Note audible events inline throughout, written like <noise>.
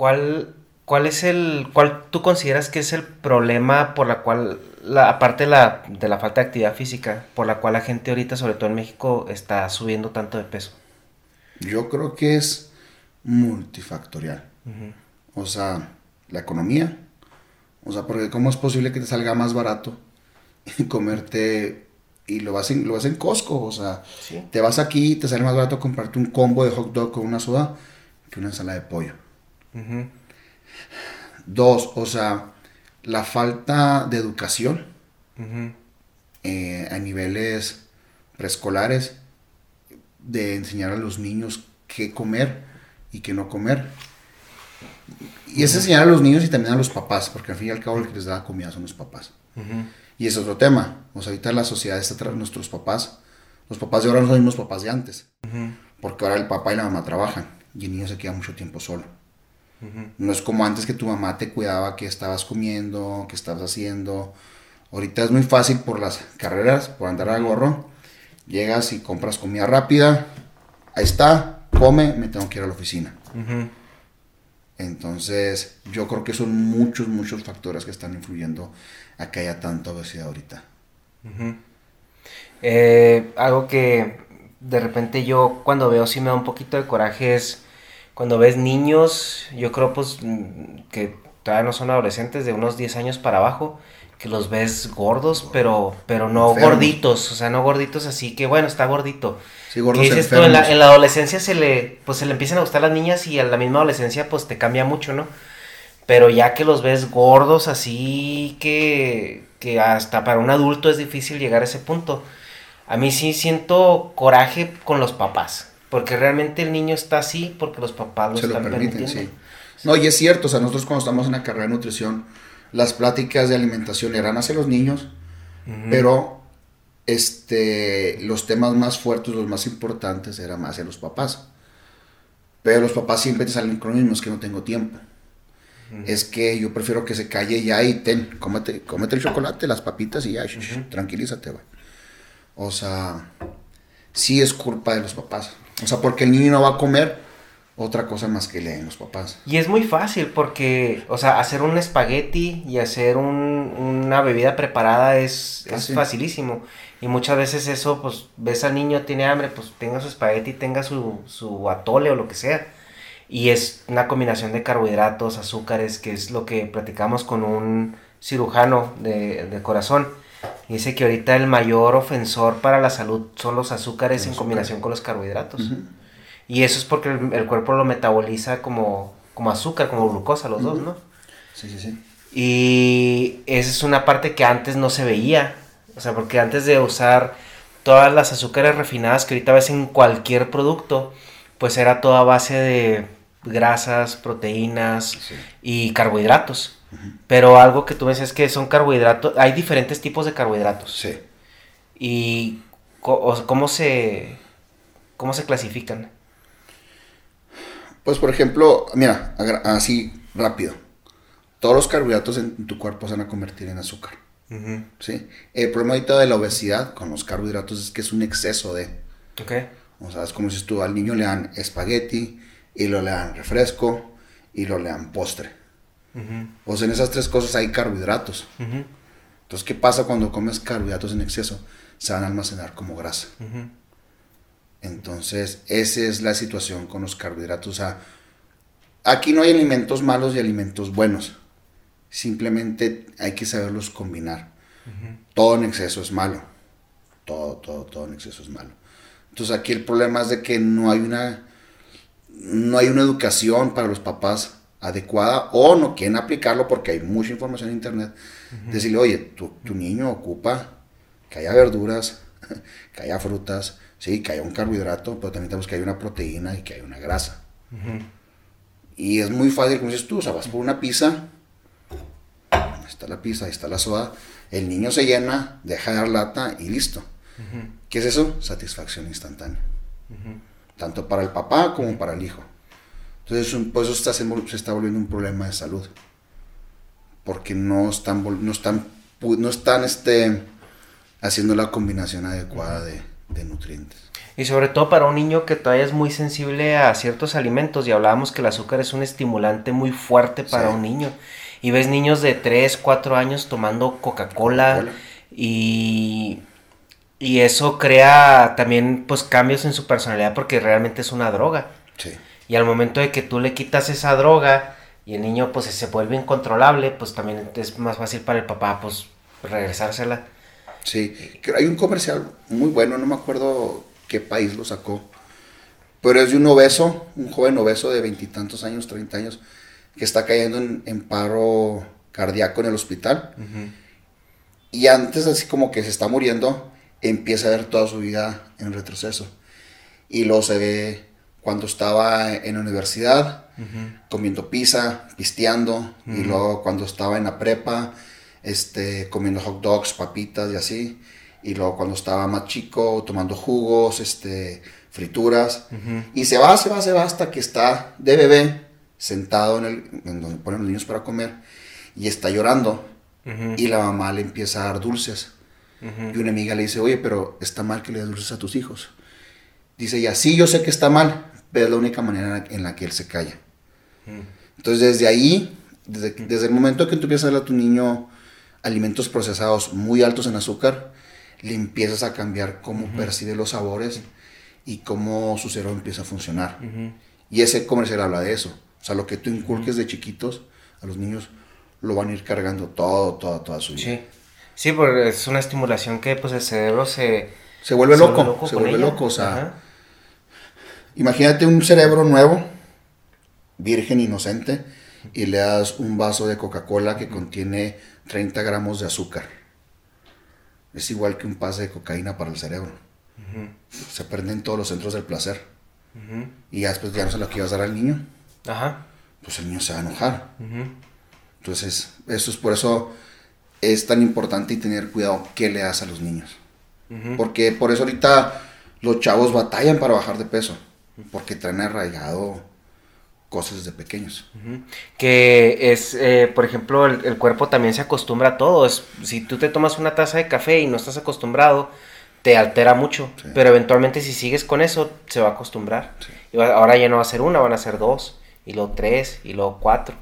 ¿cuál, cuál es el, cuál tú consideras que es el problema por la cual, la, aparte de la, de la falta de actividad física, por la cual la gente ahorita, sobre todo en México, está subiendo tanto de peso? Yo creo que es multifactorial. O sea, la economía. O sea, porque ¿cómo es posible que te salga más barato <laughs> comerte y lo vas en, lo vas en Costco? O sea, te vas aquí y te sale más barato comprarte un combo de hot dog con una soda que una ensalada de pollo. Dos, o sea, la falta de educación eh, a niveles preescolares, de enseñar a los niños qué comer y qué no comer. Y es enseñar a los niños y también a los papás, porque al fin y al cabo el que les da comida son los papás. Y es otro tema. O sea, ahorita la sociedad está tras nuestros papás. Los papás de ahora no son los mismos papás de antes. Porque ahora el papá y la mamá trabajan y el niño se queda mucho tiempo solo. No es como antes que tu mamá te cuidaba que estabas comiendo, que estabas haciendo. Ahorita es muy fácil por las carreras, por andar al gorro. Llegas y compras comida rápida. Ahí está, come, me tengo que ir a la oficina. Entonces, yo creo que son muchos, muchos factores que están influyendo a que haya tanta obesidad ahorita. Eh, algo que de repente yo cuando veo sí me da un poquito de coraje es cuando ves niños, yo creo pues que todavía no son adolescentes, de unos 10 años para abajo, que los ves gordos, pero, pero no gorditos, o sea, no gorditos así que bueno, está gordito. Sí, gordos dices tú, en la, en la, adolescencia se le, pues se le empiezan a gustar las niñas y a la misma adolescencia pues te cambia mucho, ¿no? Pero ya que los ves gordos así que, que hasta para un adulto es difícil llegar a ese punto. A mí sí siento coraje con los papás, porque realmente el niño está así porque los papás lo se están lo permiten, sí. No, y es cierto, o sea, nosotros cuando estamos en la carrera de nutrición, las pláticas de alimentación eran hacia los niños, pero este, los temas más fuertes, los más importantes, eran más hacia los papás. Pero los papás siempre te salen con lo mismo, es que no tengo tiempo. Es que yo prefiero que se calle ya y ten, cómete, cómete el chocolate, las papitas y ya, tranquilízate, güey. O sea, sí es culpa de los papás. O sea, porque el niño no va a comer otra cosa más que leen los papás. Y es muy fácil porque, o sea, hacer un espagueti y hacer una bebida preparada es, es facilísimo. Y muchas veces eso, pues, ves al niño, tiene hambre, pues tenga su espagueti, tenga su, su atole o lo que sea. Y es una combinación de carbohidratos, azúcares, que es lo que platicamos con un cirujano de, de corazón. Dice que ahorita el mayor ofensor para la salud son los azúcares en combinación con los carbohidratos. Y eso es porque el, cuerpo lo metaboliza como, como azúcar, como glucosa, los dos, ¿no? Sí, sí, sí. Y esa es una parte que antes no se veía. O sea, porque antes de usar todas las azúcares refinadas que ahorita ves en cualquier producto, pues era toda base de grasas, proteínas y carbohidratos. Pero algo que tú me es que son carbohidratos, hay diferentes tipos de carbohidratos. Sí. ¿Y cómo se, cómo se clasifican? Pues por ejemplo, mira, así rápido. Todos los carbohidratos en tu cuerpo se van a convertir en azúcar. ¿sí? El problema ahorita de la obesidad con los carbohidratos es que es un exceso de. Ok. O sea, es como si tú al niño le dan espagueti y lo le dan refresco y lo le dan postre. O sea, en esas tres cosas hay carbohidratos. Entonces, ¿qué pasa cuando comes carbohidratos en exceso? Se van a almacenar como grasa. Entonces, esa es la situación con los carbohidratos. O sea, aquí no hay alimentos malos y alimentos buenos. Simplemente hay que saberlos combinar. Todo en exceso es malo. Todo, todo, todo en exceso es malo. Entonces aquí el problema es de que no hay una, no hay una educación para los papás adecuada o no quieren aplicarlo porque hay mucha información en internet. Decirle, oye, tu, tu niño ocupa que haya verduras, <laughs> que haya frutas, Sí, que haya un carbohidrato, pero también tenemos que haya una proteína y que haya una grasa. Y es muy fácil, como dices tú, o sea, vas por una pizza, ahí está la pizza, ahí está la soda, el niño se llena, deja de dar lata y listo. ¿Qué es eso? Satisfacción instantánea. Tanto para el papá como para el hijo. Entonces, pues eso está, se está volviendo un problema de salud. Porque no están, no están, no están este, haciendo la combinación adecuada de, de nutrientes. Y sobre todo para un niño que todavía es muy sensible a ciertos alimentos, y hablábamos que el azúcar es un estimulante muy fuerte para Sí. un niño. Y ves niños de 3, 4 años tomando Coca-Cola Coca-Cola. y, y eso crea también pues cambios en su personalidad porque realmente es una droga. Sí. Y al momento de que tú le quitas esa droga y el niño pues se vuelve incontrolable, pues también es más fácil para el papá pues regresársela. Sí, que hay un comercial muy bueno, no me acuerdo qué país lo sacó, pero es de un obeso, un joven obeso de veintitantos años, 30 años, que está cayendo en, en paro cardíaco en el hospital. Y antes, así como que se está muriendo, empieza a ver toda su vida en retroceso. Y luego se ve cuando estaba en la universidad, comiendo pizza, pisteando, y luego cuando estaba en la prepa, este, comiendo hot dogs, papitas y así, y luego cuando estaba más chico, tomando jugos, este, frituras, y se va, se va, se va hasta que está de bebé, sentado en, el, en donde ponen los niños para comer, y está llorando, y la mamá le empieza a dar dulces, y una amiga le dice, oye, pero está mal que le des dulces a tus hijos. Dice ella, sí, yo sé que está mal, pero es la única manera en la, que él se calla. Entonces, desde ahí, desde, desde el momento que tú empiezas a darle a tu niño alimentos procesados muy altos en azúcar, le empiezas a cambiar cómo percibe los sabores y cómo su cerebro empieza a funcionar. Y ese comercial habla de eso. O sea, lo que tú inculques de chiquitos a los niños lo van a ir cargando todo, toda, toda su vida. Sí. Sí, porque es una estimulación que pues el cerebro se... Se vuelve se loco, se vuelve ella. loco. O sea. Imagínate un cerebro nuevo, virgen, inocente, y le das un vaso de Coca-Cola que contiene 30 gramos de azúcar. Es igual que un pase de cocaína para el cerebro. Se prenden todos los centros del placer. Y ya después ya no se lo quieras dar al niño, Ajá. pues el niño se va a enojar. Entonces, eso es por eso es tan importante y tener cuidado qué le das a los niños. Porque por eso ahorita los chavos batallan para bajar de peso. Porque traen arraigado cosas desde pequeños. Que es, eh, por ejemplo, el, el cuerpo también se acostumbra a todo. Es, si tú te tomas una taza de café y no estás acostumbrado, te altera mucho. Sí. Pero eventualmente si sigues con eso, se va a acostumbrar. Sí. Y ahora ya no va a ser una, van a ser dos, y luego tres, y luego cuatro.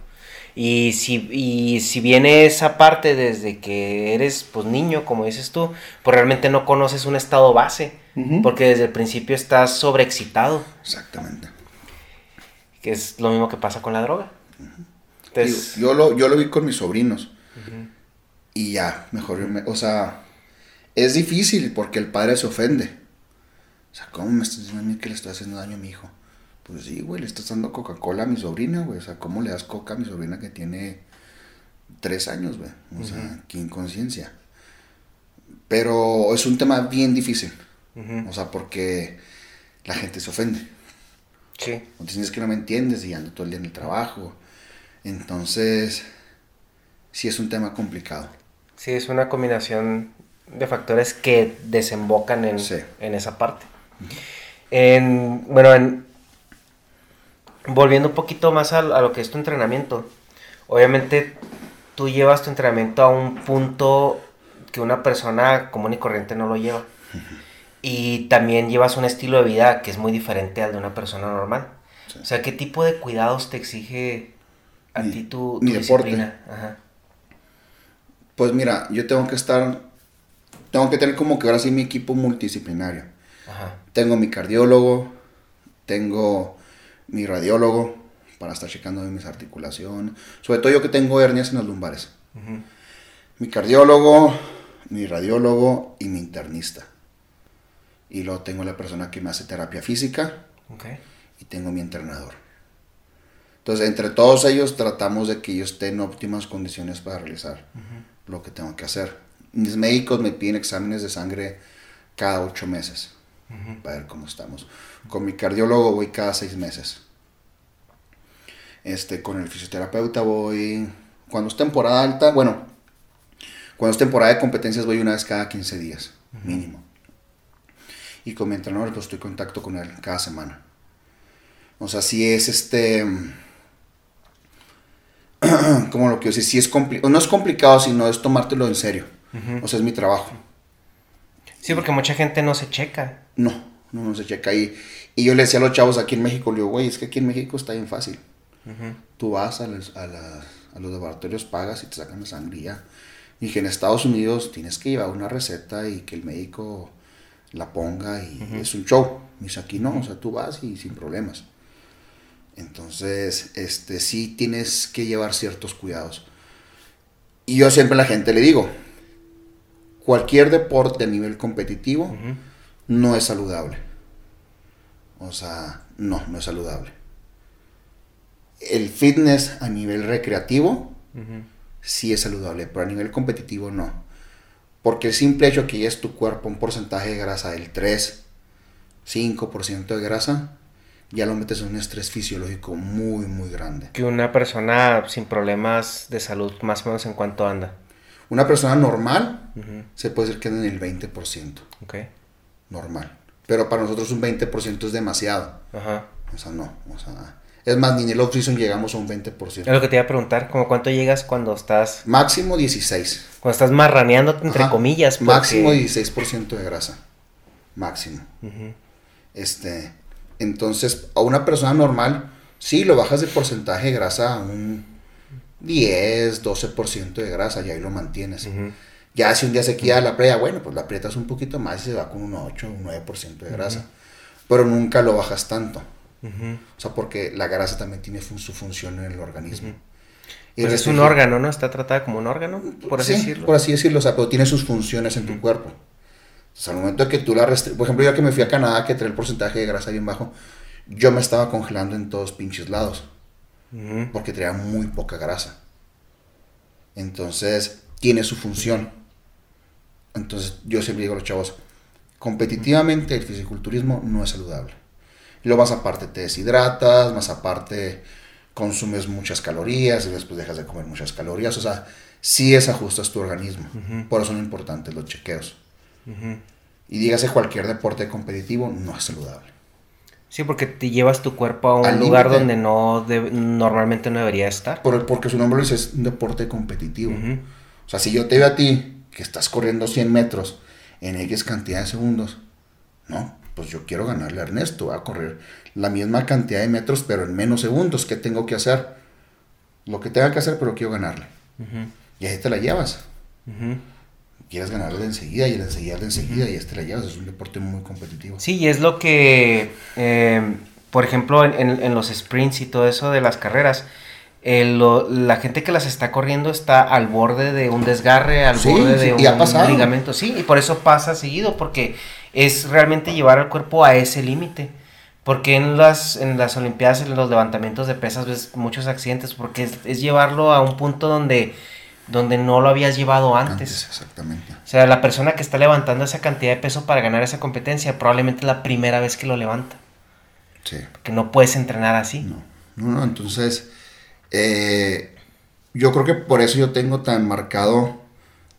Y si, y si viene esa parte desde que eres pues niño, como dices tú, pues realmente no conoces un estado base. Porque desde el principio estás sobreexcitado. Exactamente. Que es lo mismo que pasa con la droga. Entonces, Digo, yo, lo, yo lo vi con mis sobrinos. Y ya, mejor, me- o sea, es difícil porque el padre se ofende. O sea, ¿cómo me estás diciendo a mí que le estoy haciendo daño a mi hijo? Pues sí, güey, le estás dando Coca-Cola a mi sobrina, güey. O sea, ¿cómo le das coca a mi sobrina que tiene tres años, güey? O sea, qué inconsciencia. Pero es un tema bien difícil. O sea, porque la gente se ofende. sí. O te sientes que no me entiendes y ando todo el día en el trabajo. Entonces, sí es un tema complicado. Sí, es una combinación de factores que desembocan en, Sí. en esa parte. En, bueno, en, volviendo un poquito más a, a lo que es tu entrenamiento, obviamente tú llevas tu entrenamiento a un punto que una persona común y corriente no lo lleva. Y también llevas un estilo de vida que es muy diferente al de una persona normal. Sí. O sea, ¿qué tipo de cuidados te exige a Mi- ti tu, tu mi deporte. disciplina? Ajá. Pues mira, yo tengo que estar, tengo que tener como que ahora sí mi equipo multidisciplinario. Ajá. Tengo mi cardiólogo, tengo mi radiólogo para estar checando mis articulaciones. Sobre todo yo que tengo hernias en las lumbares. Ujú. Mi cardiólogo, mi radiólogo y mi internista. Y luego tengo la persona que me hace terapia física Ok. y tengo mi entrenador. Entonces, entre todos ellos tratamos de que yo esté en óptimas condiciones para realizar lo que tengo que hacer. Mis médicos me piden exámenes de sangre cada ocho meses para ver cómo estamos. Con mi cardiólogo voy cada seis meses. Este, con el fisioterapeuta voy cuando es temporada alta, bueno, cuando es temporada de competencias voy una vez cada 15 días, mínimo. Y con mi entrenador pues estoy en contacto con él cada semana. O sea, si es este. <clears throat> ¿Cómo lo quiero decir? Si es complicado. No es complicado, sino es tomártelo en serio. O sea, es mi trabajo. Sí, porque mucha gente no se checa. No. uno no se checa ahí. Y yo le decía a los chavos aquí en México, le digo, güey, es que aquí en México está bien fácil. Tú vas a, los, a, a los laboratorios, pagas y te sacan la sangre y. Dije, en Estados Unidos tienes que llevar una receta y que el médico la ponga y es un show. Dice, aquí no, o sea, tú vas y sin problemas. Entonces, este, sí tienes que llevar ciertos cuidados. Y yo siempre a la gente le digo, cualquier deporte a nivel competitivo no es saludable. O sea, no, no es saludable. El fitness a nivel recreativo sí es saludable, pero a nivel competitivo no. Porque el simple hecho que ya es tu cuerpo un porcentaje de grasa del 3, 5% de grasa, ya lo metes en un estrés fisiológico muy, muy grande. Que una persona sin problemas de salud, más o menos en cuánto anda. Una persona normal se puede decir que anda en el 20%. Ok. Normal. Pero para nosotros un 20% es demasiado. Ajá. O sea, no. O sea, es más, ni en el off-season llegamos a un 20%. Es lo que te iba a preguntar, ¿cómo cuánto llegas cuando estás... Máximo 16. Cuando estás marraneando, entre comillas. Máximo 16% de grasa. Máximo. Este, entonces, a una persona normal, sí, lo bajas de porcentaje de grasa a un 10, 12% de grasa y ahí lo mantienes. Ya si un día se queda la playa, bueno, pues la aprietas un poquito más y se va con un 8, un 9% de grasa. Pero nunca lo bajas tanto. O sea, porque la grasa también tiene su función en el organismo. Es un órgano, ¿no? Está tratada como un órgano, por así decirlo. Por así decirlo, o sea, pero tiene sus funciones en tu cuerpo. O sea, al momento de que tú la por ejemplo, yo que me fui a Canadá, que trae el porcentaje de grasa bien bajo, yo me estaba congelando en todos pinches lados. Porque traía muy poca grasa. Entonces, tiene su función. Entonces, yo siempre digo a los chavos, competitivamente el fisiculturismo no es saludable. Y luego más aparte te deshidratas, más aparte consumes muchas calorías y después dejas de comer muchas calorías. O sea, sí es ajustas tu organismo. Por eso son importantes los chequeos. Y dígase cualquier deporte competitivo, no es saludable. Sí, porque te llevas tu cuerpo a un lugar donde no normalmente no debería estar. Por, porque su nombre es un deporte competitivo. O sea, si yo te veo a ti que estás corriendo 100 metros en X cantidad de segundos, ¿no? Pues yo quiero ganarle a Ernesto, a correr la misma cantidad de metros, pero en menos segundos. ¿Qué tengo que hacer? Lo que tenga que hacer, pero quiero ganarle. Y ahí te la llevas quieres ganarle de enseguida y de enseguida de enseguida y este la llevas. Es un deporte muy competitivo. Sí, y es lo que, eh, por ejemplo, en, los sprints y todo eso de las carreras, la gente que las está corriendo está al borde de un desgarre, al borde de un, ligamento. Sí, y por eso pasa seguido, porque es realmente llevar al cuerpo a ese límite. Porque en las, en las Olimpiadas, en los levantamientos de pesas, ves muchos accidentes, porque es llevarlo a un punto donde donde no lo habías llevado antes. Exactamente. O sea, la persona que está levantando esa cantidad de peso para ganar esa competencia probablemente es la primera vez que lo levanta. Sí. Que no puedes entrenar así. No, no, no. Entonces, eh, yo creo que por eso yo tengo tan marcado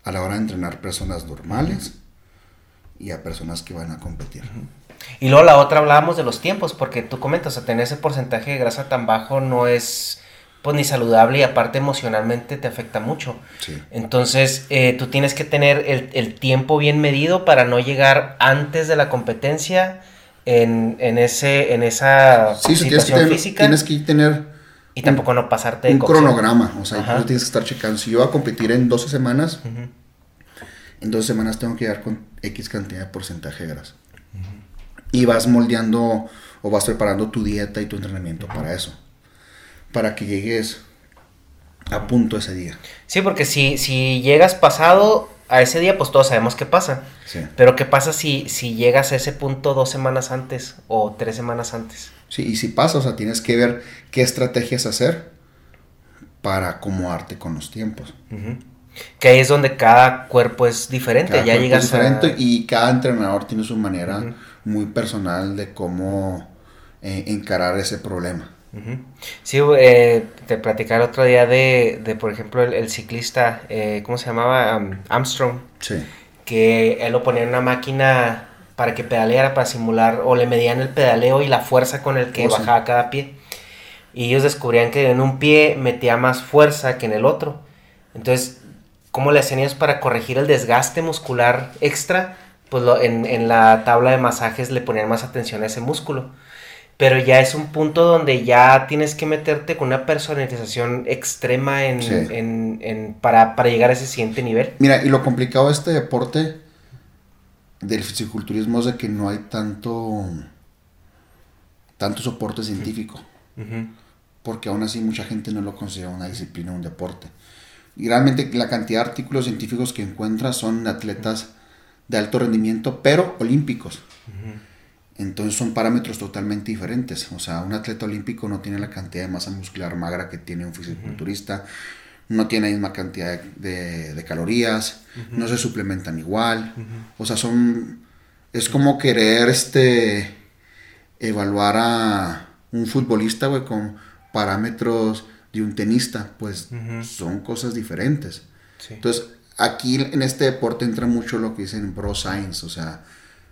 a la hora de entrenar personas normales y a personas que van a competir. Y luego la otra hablábamos de los tiempos, porque tú comentas, a tener ese porcentaje de grasa tan bajo no es pues ni saludable y aparte emocionalmente te afecta mucho. Entonces, eh, tú tienes que tener el, tiempo bien medido para no llegar antes de la competencia en, ese, en esa situación física. Tienes que tener... Y tampoco no pasarte de Un cronograma, o sea, tú tienes que estar checando. Si yo voy a competir en 12 semanas, en 12 semanas tengo que llegar con X cantidad de porcentaje de grasa. Y vas moldeando o vas preparando tu dieta y tu entrenamiento para eso para que llegues a punto ese día. Sí, porque si, si llegas pasado a ese día, pues todos sabemos qué pasa. Sí. Pero ¿qué pasa si, si llegas a ese punto dos semanas antes o tres semanas antes? Sí, y si pasa, o sea, tienes que ver qué estrategias hacer para acomodarte con los tiempos. Que ahí es donde cada cuerpo es diferente. ya llegas es diferente y cada entrenador tiene su manera muy personal de cómo eh, encarar ese problema. Sí, eh, te platicaba el otro día de, de por ejemplo, el, ciclista, eh, ¿cómo se llamaba? Armstrong. Sí. Que él lo ponía en una máquina para que pedaleara, para simular, o le medían el pedaleo y la fuerza con el que oh, bajaba cada pie. Y ellos descubrían que en un pie metía más fuerza que en el otro. Entonces, ¿cómo le hacían ellos para corregir el desgaste muscular extra? pues en, en la tabla de masajes le ponían más atención a ese músculo pero ya es un punto donde ya tienes que meterte con una personalización extrema en, en, en para, para, llegar a ese siguiente nivel. Mira, y lo complicado de este deporte del fisiculturismo es de que no hay tanto, tanto soporte científico. Porque aún así mucha gente no lo considera una disciplina, un deporte. Y realmente la cantidad de artículos científicos que encuentras son atletas de alto rendimiento, pero olímpicos. Entonces son parámetros totalmente diferentes. O sea, un atleta olímpico no tiene la cantidad de masa muscular magra que tiene un fisiculturista, no tiene la misma cantidad de, calorías, no se suplementan igual. O sea, son... Es como querer este, evaluar a un futbolista, güey, con parámetros de un tenista. Pues son cosas diferentes. Entonces, aquí en este deporte entra mucho lo que dicen pro science, o sea,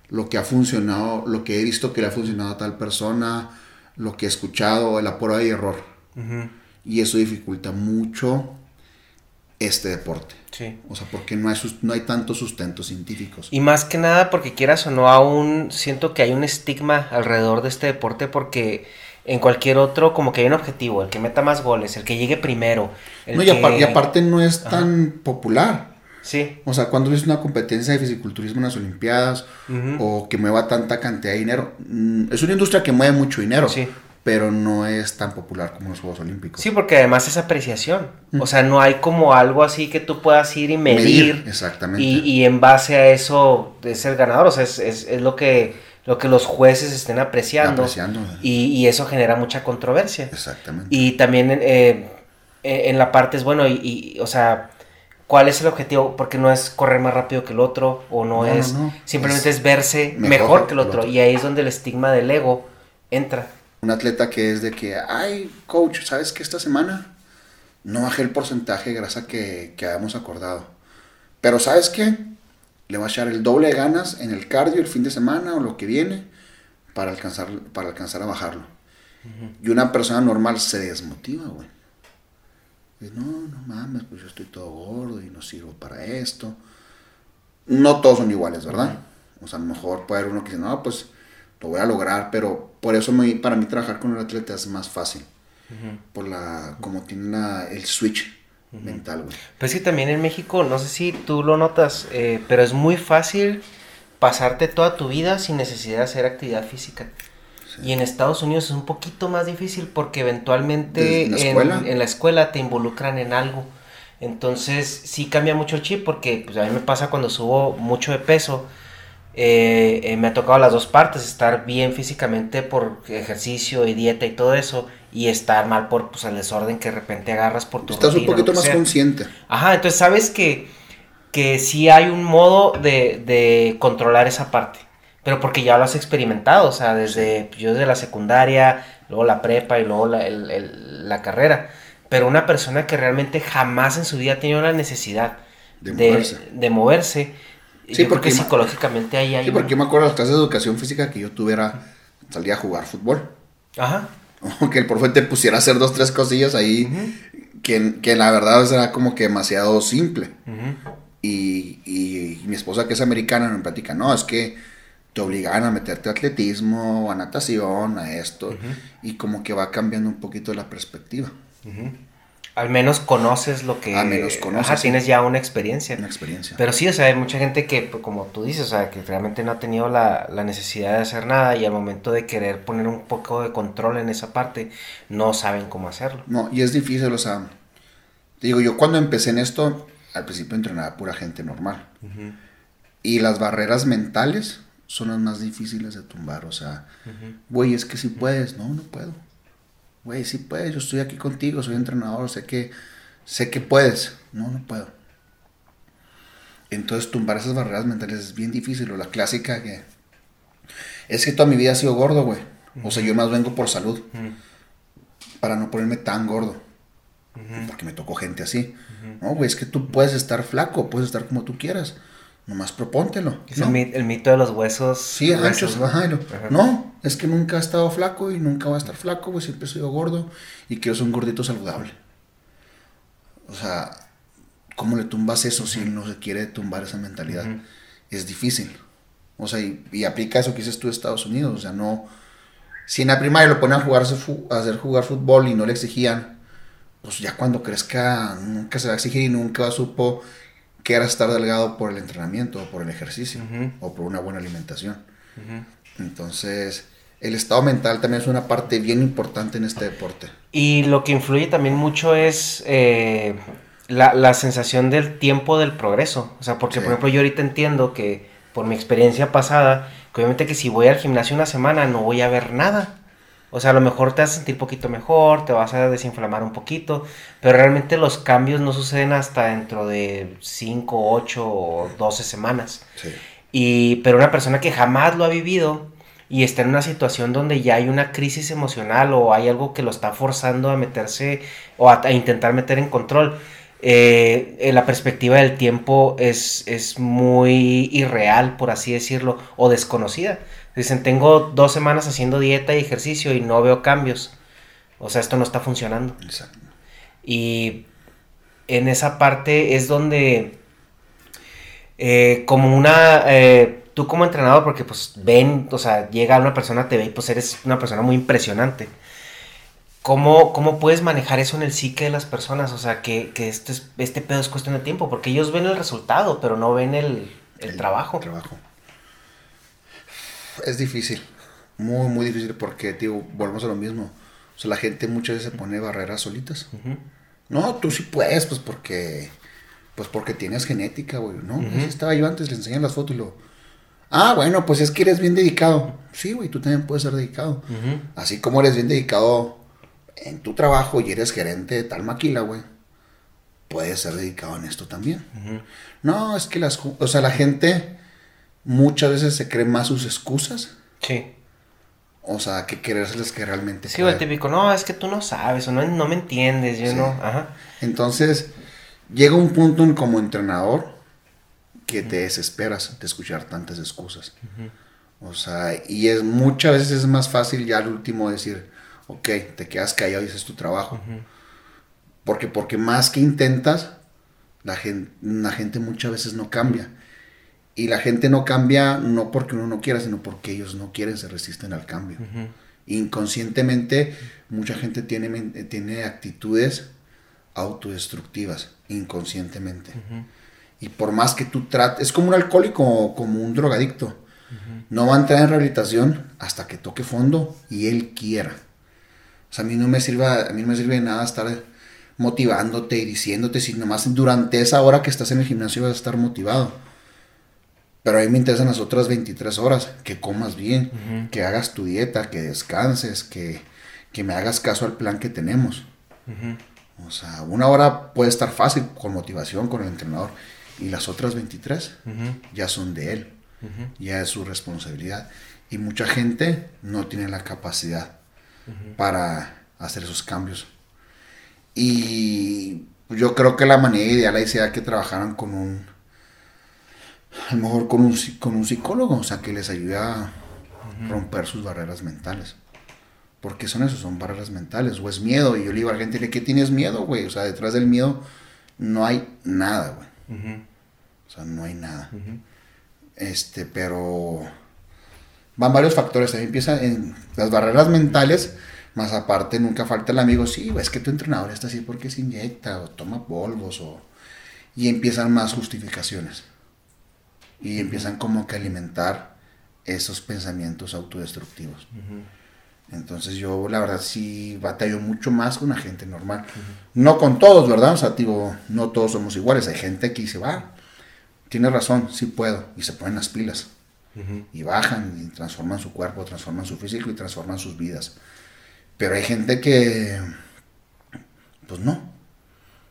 lo que ha funcionado, lo que he visto que le ha funcionado a tal persona, lo que he escuchado, la prueba y error. Y eso dificulta mucho este deporte. Sí. O sea, porque no hay, no hay tantos sustentos científicos. Y más que nada porque quieras o no, aún siento que hay un estigma alrededor de este deporte porque en cualquier otro como que hay un objetivo, el que meta más goles, el que llegue primero. no, y, aparte no es tan popular. Sí. O sea, cuando ves una competencia de fisiculturismo en las Olimpiadas o que mueva tanta cantidad de dinero, mm, es una industria que mueve mucho dinero. Sí. Pero no es tan popular como los Juegos Olímpicos. Sí, porque además es apreciación. O sea, no hay como algo así que tú puedas ir y medir. exactamente. Y, en base a eso es el ganador. O sea, es, es, lo que lo que los jueces estén apreciando. apreciando. Y, y, eso genera mucha controversia. Exactamente. Y también eh, en la parte es bueno, y, y, o sea, cuál es el objetivo, porque no es correr más rápido que el otro, o no, es, simplemente es, verse mejor, que el otro. y ahí es donde el estigma del ego entra. Un atleta que es de que, ay, coach, ¿sabes que esta semana no bajé el porcentaje de grasa que, que habíamos acordado? Pero ¿sabes qué? Le va a echar el doble de ganas en el cardio el fin de semana o lo que viene para alcanzar, para alcanzar a bajarlo. Y una persona normal se desmotiva, güey no, no mames, pues yo estoy todo gordo y no sirvo para esto. No todos son iguales, ¿verdad? O sea, a lo mejor puede haber uno que dice, no, pues lo voy a lograr, pero por eso para mí trabajar con el atleta es más fácil. Por la, como tiene el switch mental, güey. Pues sí, también en México, no sé si tú lo notas, eh, pero es muy fácil pasarte toda tu vida sin necesidad de hacer actividad física. Y en Estados Unidos es un poquito más difícil porque eventualmente en la, escuela te involucran en algo. Entonces sí cambia mucho el chip porque pues, a mí me pasa cuando subo mucho de peso. Eh, eh, me ha tocado las dos partes, estar bien físicamente por ejercicio y dieta y todo eso, y estar mal por pues, el desorden que de repente agarras por tu Estás un poquito más consciente. Ajá, entonces sabes que, que sí hay un modo de, de controlar esa parte pero porque ya lo has experimentado, o sea, desde yo desde la secundaria, luego la prepa y luego la, la carrera. Pero una persona que realmente jamás en su vida ha tenido la necesidad de, moverse. De moverse sí, porque psicológicamente ahí hay... Sí, porque yo me acuerdo de las clases de educación física que yo tuviera, salía a jugar fútbol. Ajá. <laughs> O que el profe te pusiera a hacer dos, tres cosillas ahí, que, que, la verdad era como que demasiado simple. y, y, mi esposa que es americana me platica, no, es que te obligan a meterte a atletismo, a natación, a esto, y como que va cambiando un poquito la perspectiva. Al menos conoces lo que... Al menos conoces. Ajá, tienes ya una experiencia. Una experiencia. Pero sí, o sea, hay mucha gente que, pues, como tú dices, o sea, que realmente no ha tenido la, necesidad de hacer nada y al momento de querer poner un poco de control en esa parte, no saben cómo hacerlo. No, y es difícil, o sea, digo, yo cuando empecé en esto, al principio entrenaba pura gente normal. Y las barreras mentales son las más difíciles de tumbar. O sea, güey, es que si puedes, no, no puedo. Güey, si puedes, yo estoy aquí contigo, soy entrenador, sé que, sé que puedes. No, no puedo. Entonces tumbar esas barreras mentales es bien difícil. O la clásica que es que toda mi vida ha sido gordo, güey. O sea, yo más vengo por salud. Para no ponerme tan gordo. Porque me tocó gente así. No, güey, es que tú puedes estar flaco, puedes estar como tú quieras. Nomás propóntelo. Es el, mito de los huesos. Sí, anchos, No, es que nunca ha estado flaco y nunca va a estar flaco, güey. Siempre he sido gordo y quiero ser un gordito saludable. O sea, ¿cómo le tumbas eso si no se quiere tumbar esa mentalidad? Es difícil. O sea, y, aplica eso que dices tú de Estados Unidos. O sea, no. Si en la primaria lo ponen a, jugar, a hacer jugar fútbol y no le exigían, pues ya cuando crezca nunca se va a exigir y nunca supo que era estar delgado por el entrenamiento, o por el ejercicio, o por una buena alimentación. Entonces, el estado mental también es una parte bien importante en este deporte. Y lo que influye también mucho es eh, la, sensación del tiempo del progreso. O sea, porque por ejemplo yo ahorita entiendo que por mi experiencia pasada, que obviamente que si voy al gimnasio una semana no voy a ver nada. O sea, a lo mejor te vas a sentir un poquito mejor, te vas a desinflamar un poquito, pero realmente los cambios no suceden hasta dentro de 5, 8 o 12 semanas. Sí. Y, pero una persona que jamás lo ha vivido y está en una situación donde ya hay una crisis emocional o hay algo que lo está forzando a meterse o a intentar meter en control, eh, la perspectiva del tiempo es, es, muy irreal, por así decirlo, o desconocida. Dicen, tengo dos semanas haciendo dieta y ejercicio y no veo cambios. O sea, esto no está funcionando. Exacto. Y en esa parte es donde, eh, como una, eh, tú como entrenador, porque pues ven, o sea, llega una persona, te ve y pues eres una persona muy impresionante. ¿Cómo, ¿Cómo puedes manejar eso en el psique de las personas? O sea, que, que este, este pedo es cuestión de tiempo, porque ellos ven el resultado, pero no ven el, el, trabajo. trabajo. Es difícil, muy, muy difícil, porque, tío, volvemos a lo mismo. O sea, la gente muchas veces se pone barreras solitas. No, tú sí puedes, pues porque, pues porque tienes genética, güey. No, estaba yo antes, le enseñan las fotos y lo... Ah, bueno, pues es que eres bien dedicado. Sí, güey, tú también puedes ser dedicado. Así como eres bien dedicado en tu trabajo y eres gerente de tal maquila, güey, puedes ser dedicado en esto también. No, es que las, o sea, la gente muchas veces se cree más sus excusas. Sí. O sea, que querérseles que realmente. Sí, el típico, no, es que tú no sabes o no, no me entiendes, yo no. Ajá. Entonces, llega un punto en, como entrenador que te desesperas de escuchar tantas excusas. O sea, y es muchas veces es más fácil ya al último decir, ok, te quedas callado y haces tu trabajo. Porque, porque más que intentas, la gente, la gente muchas veces no cambia. Y la gente no cambia no porque uno no quiera, sino porque ellos no quieren, se resisten al cambio. Inconscientemente, mucha gente tiene, tiene actitudes autodestructivas, inconscientemente. Y por más que tú trates, es como un alcohólico o como un drogadicto. No va a entrar en rehabilitación hasta que toque fondo y él quiera. O sea, a mí no me sirve, a mí no me sirve de nada estar motivándote y diciéndote si nomás durante esa hora que estás en el gimnasio vas a estar motivado. Pero a mí me interesan las otras 23 horas, que comas bien, que hagas tu dieta, que descanses, que, me hagas caso al plan que tenemos. O sea, una hora puede estar fácil con motivación, con el entrenador, y las otras 23 ya son de él, ya es su responsabilidad. Y mucha gente no tiene la capacidad para hacer esos cambios. Y yo creo que la manera ideal ahí sería que trabajaran con un, a lo mejor con un, con un psicólogo, o sea, que les ayude a romper sus barreras mentales. Porque son eso, son barreras mentales, o es miedo. Y yo le digo a la gente, ¿qué tienes miedo, güey? O sea, detrás del miedo no hay nada, güey. O sea, no hay nada. Este, pero van varios factores. Ahí empieza en las barreras mentales, más aparte nunca falta el amigo, sí, es que tu entrenador está así porque se inyecta o toma polvos o... Y empiezan más justificaciones. Y empiezan como que a alimentar esos pensamientos autodestructivos. Entonces yo la verdad sí batallo mucho más con la gente normal. No con todos, ¿verdad? O sea, digo, no todos somos iguales. Hay gente que dice, va, tiene razón, sí puedo. Y se ponen las pilas y bajan y transforman su cuerpo, transforman su físico y transforman sus vidas. Pero hay gente que, pues no,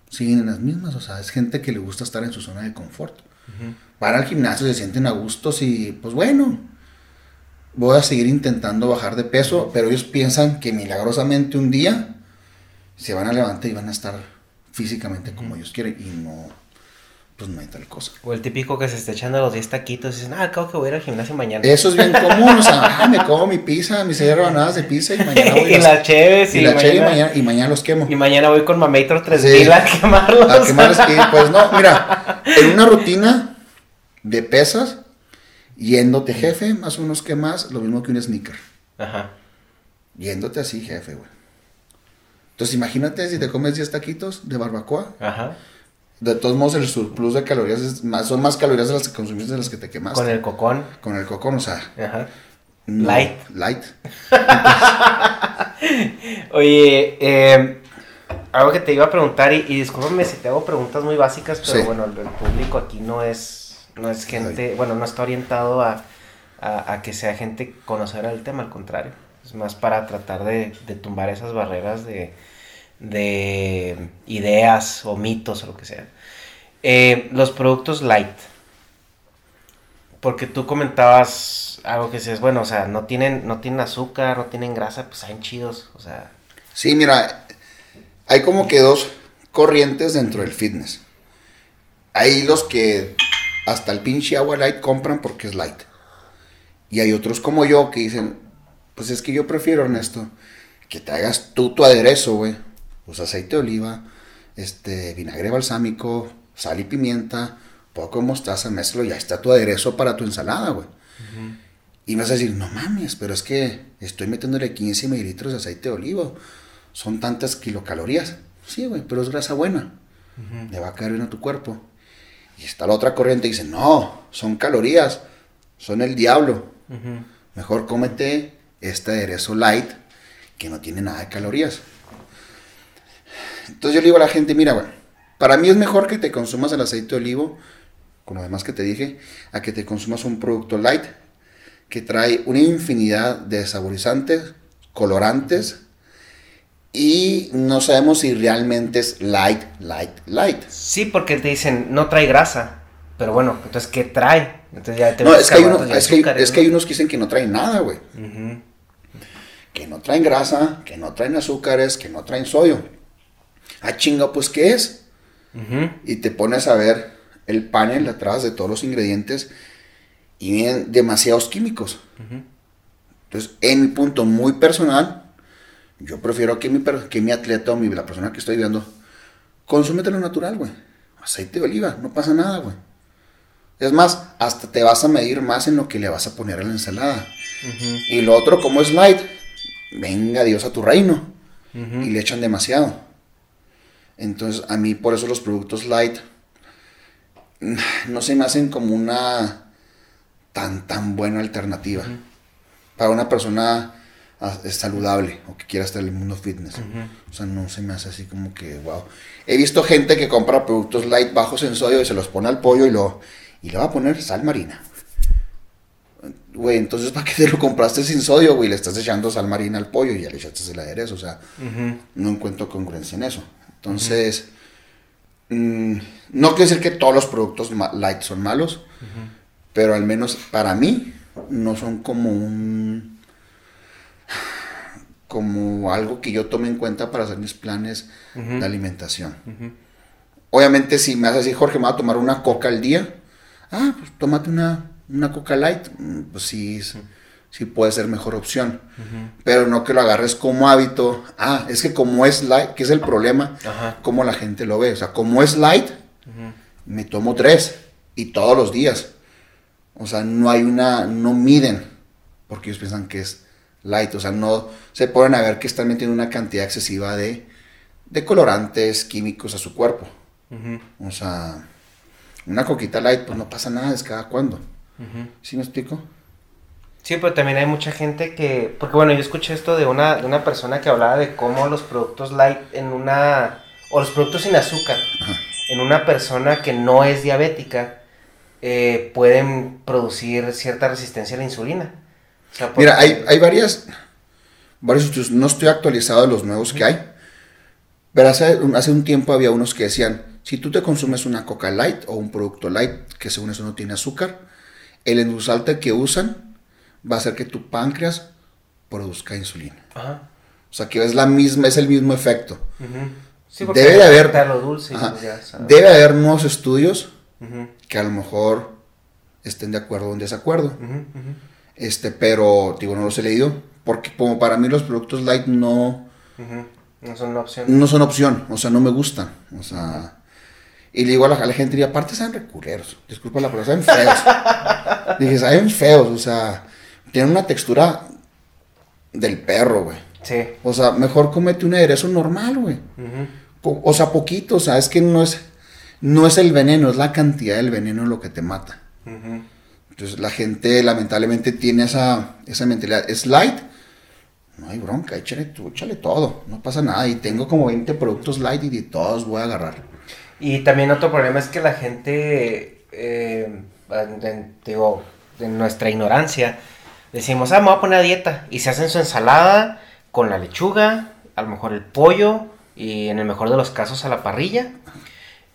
siguen en las mismas, o sea, es gente que le gusta estar en su zona de confort. Van al gimnasio, se sienten a gustos y pues bueno, voy a seguir intentando bajar de peso, pero ellos piensan que milagrosamente un día se van a levantar y van a estar físicamente como ellos quieren y no pues no hay tal cosa. O el típico que se está echando los 10 taquitos y dicen, ah, acabo que voy a ir al gimnasio mañana. Eso es bien <laughs> común, o sea, ah, me como mi pizza, mis seis rebanadas de pizza y mañana voy <laughs> a... y la cheves y, y, la mañana, y, mañana, los quemo. Y mañana voy con Mametro 3000 a quemarlos. A quemarlos, y pues no, mira, <laughs> en una rutina de pesas Yéndote, jefe, más unos que más, lo mismo que un sneaker. Ajá. Yéndote así, jefe, güey. Entonces, imagínate si te comes 10 taquitos de barbacoa. Ajá. De todos modos, el surplus de calorías es más, son más calorías de las que consumiste de las que te quemaste. Con el cocón. Con el cocón, o sea. Ajá. no, Light. Light. <laughs> Oye, eh, algo que te iba a preguntar, y, y discúlpame si te hago preguntas muy básicas, pero Sí. bueno, el, el público aquí no es, no es gente, bueno, no está orientado a, a- a que sea gente conocedora del tema, al contrario. Es más para tratar de, de tumbar esas barreras de, de ideas o mitos o lo que sea. Eh, los productos light. Porque tú comentabas algo que dices, bueno, o sea, no tienen, no tienen azúcar, no tienen grasa, pues saben chidos, o sea. Sí, mira, hay como que dos corrientes dentro del fitness. Hay los que hasta el pinche agua light compran porque es light. Y hay otros como yo que dicen, pues es que yo prefiero, Ernesto, que te hagas tú tu aderezo, güey. Pues aceite de oliva, este, vinagre balsámico, sal y pimienta, poco de mostaza, mezclo, y ahí está tu aderezo para tu ensalada, güey. Y me vas a decir, no mames, pero es que estoy metiéndole 15 mililitros de aceite de oliva. Son tantas kilocalorías. Sí, güey, pero es grasa buena. Le va a caer bien a tu cuerpo. Y está la otra corriente y dice, no, son calorías. Son el diablo. Mejor cómete este aderezo light que no tiene nada de calorías. Entonces yo le digo a la gente, mira, güey, para mí es mejor que te consumas el aceite de olivo, con lo demás que te dije, a que te consumas un producto light que trae una infinidad de saborizantes, colorantes, y no sabemos si realmente es light, light, light. Sí, porque te dicen, no trae grasa. Pero bueno, entonces, ¿qué trae? Entonces ya te No, es que, hay uno- es, que, es que hay ¿no? unos que dicen que no traen nada, güey. Que no traen grasa, que no traen azúcares, que no traen sodio. Ah, chinga, pues, ¿qué es? Y te pones a ver el panel atrás de todos los ingredientes y vienen demasiados químicos. Entonces, en mi punto muy personal, yo prefiero que mi, que mi atleta o mi, la persona que estoy viendo, consúmete lo natural, güey. Aceite de oliva, no pasa nada, güey. Es más, hasta te vas a medir más en lo que le vas a poner a la ensalada. Y lo otro, como es light, venga Dios a tu reino. Y le echan demasiado. Entonces, a mí por eso los productos light no se me hacen como una tan, tan buena alternativa. Para una persona ah, saludable o que quiera estar en el mundo fitness. O sea, no se me hace así como que, wow. He visto gente que compra productos light bajos en sodio y se los pone al pollo y lo y le va a poner sal marina. Güey, entonces ¿para qué te lo compraste sin sodio, güey? Le estás echando sal marina al pollo y ya le echaste el aderezo, o sea, no encuentro congruencia en eso. Entonces, mm, no quiere decir que todos los productos light son malos, pero al menos para mí no son como un como algo que yo tome en cuenta para hacer mis planes de alimentación. Obviamente si me haces decir, Jorge, me voy a tomar una coca al día, ah, pues tómate una, una coca light, Mm, pues sí, es- sí puede ser mejor opción, pero no que lo agarres como hábito, ah, es que como es light, que es el problema, Ajá. como la gente lo ve, o sea, como es light, me tomo tres y todos los días, o sea, no hay una, no miden, porque ellos piensan que es light, o sea, no se ponen a ver que están metiendo una cantidad excesiva de, de colorantes químicos a su cuerpo. O sea, una coquita light, pues no pasa nada, es cada cuando. ¿Sí me explico? Sí, pero también hay mucha gente que, porque bueno, yo escuché esto de una, de una persona que hablaba de cómo los productos light en una, o los productos sin azúcar, en una persona que no es diabética, eh, pueden producir cierta resistencia a la insulina. O sea, Mira, hay, hay varias, varios estudios, no estoy actualizado de los nuevos que hay, pero hace, hace un tiempo había unos que decían, si tú te consumes una coca light o un producto light, que según eso no tiene azúcar, el endulzante que usan va a hacer que tu páncreas produzca insulina. Ajá. O sea, que es la misma, es el mismo efecto. Ujú. Sí, Debe de haber- lo dulce. pues ya. Debe haber nuevos estudios que a lo mejor estén de acuerdo o en desacuerdo. Este, pero, digo, no los he leído. Porque como para mí los productos light no. No son una opción. no son opción. O sea, no me gustan. O sea, Y le digo a la, a la gente, y aparte saben reculeros, disculpa la palabra, saben feos. <laughs> Dije, saben feos, o sea, tienen una textura del perro, güey. Sí. O sea, mejor cómete un aderezo normal, güey. Po- O sea, poquito, o sea, es que no es, no es el veneno, es la cantidad del veneno lo que te mata. Entonces la gente lamentablemente tiene esa, esa mentalidad. Es light, no hay bronca, échale, tú, échale todo, no pasa nada. Y tengo como 20 productos light y de todos voy a agarrar. Y también otro problema es que la gente, eh, en- en- digo, en nuestra ignorancia, decimos, ah, me voy a poner a dieta. Y se hacen su ensalada con la lechuga, a lo mejor el pollo, y en el mejor de los casos a la parrilla.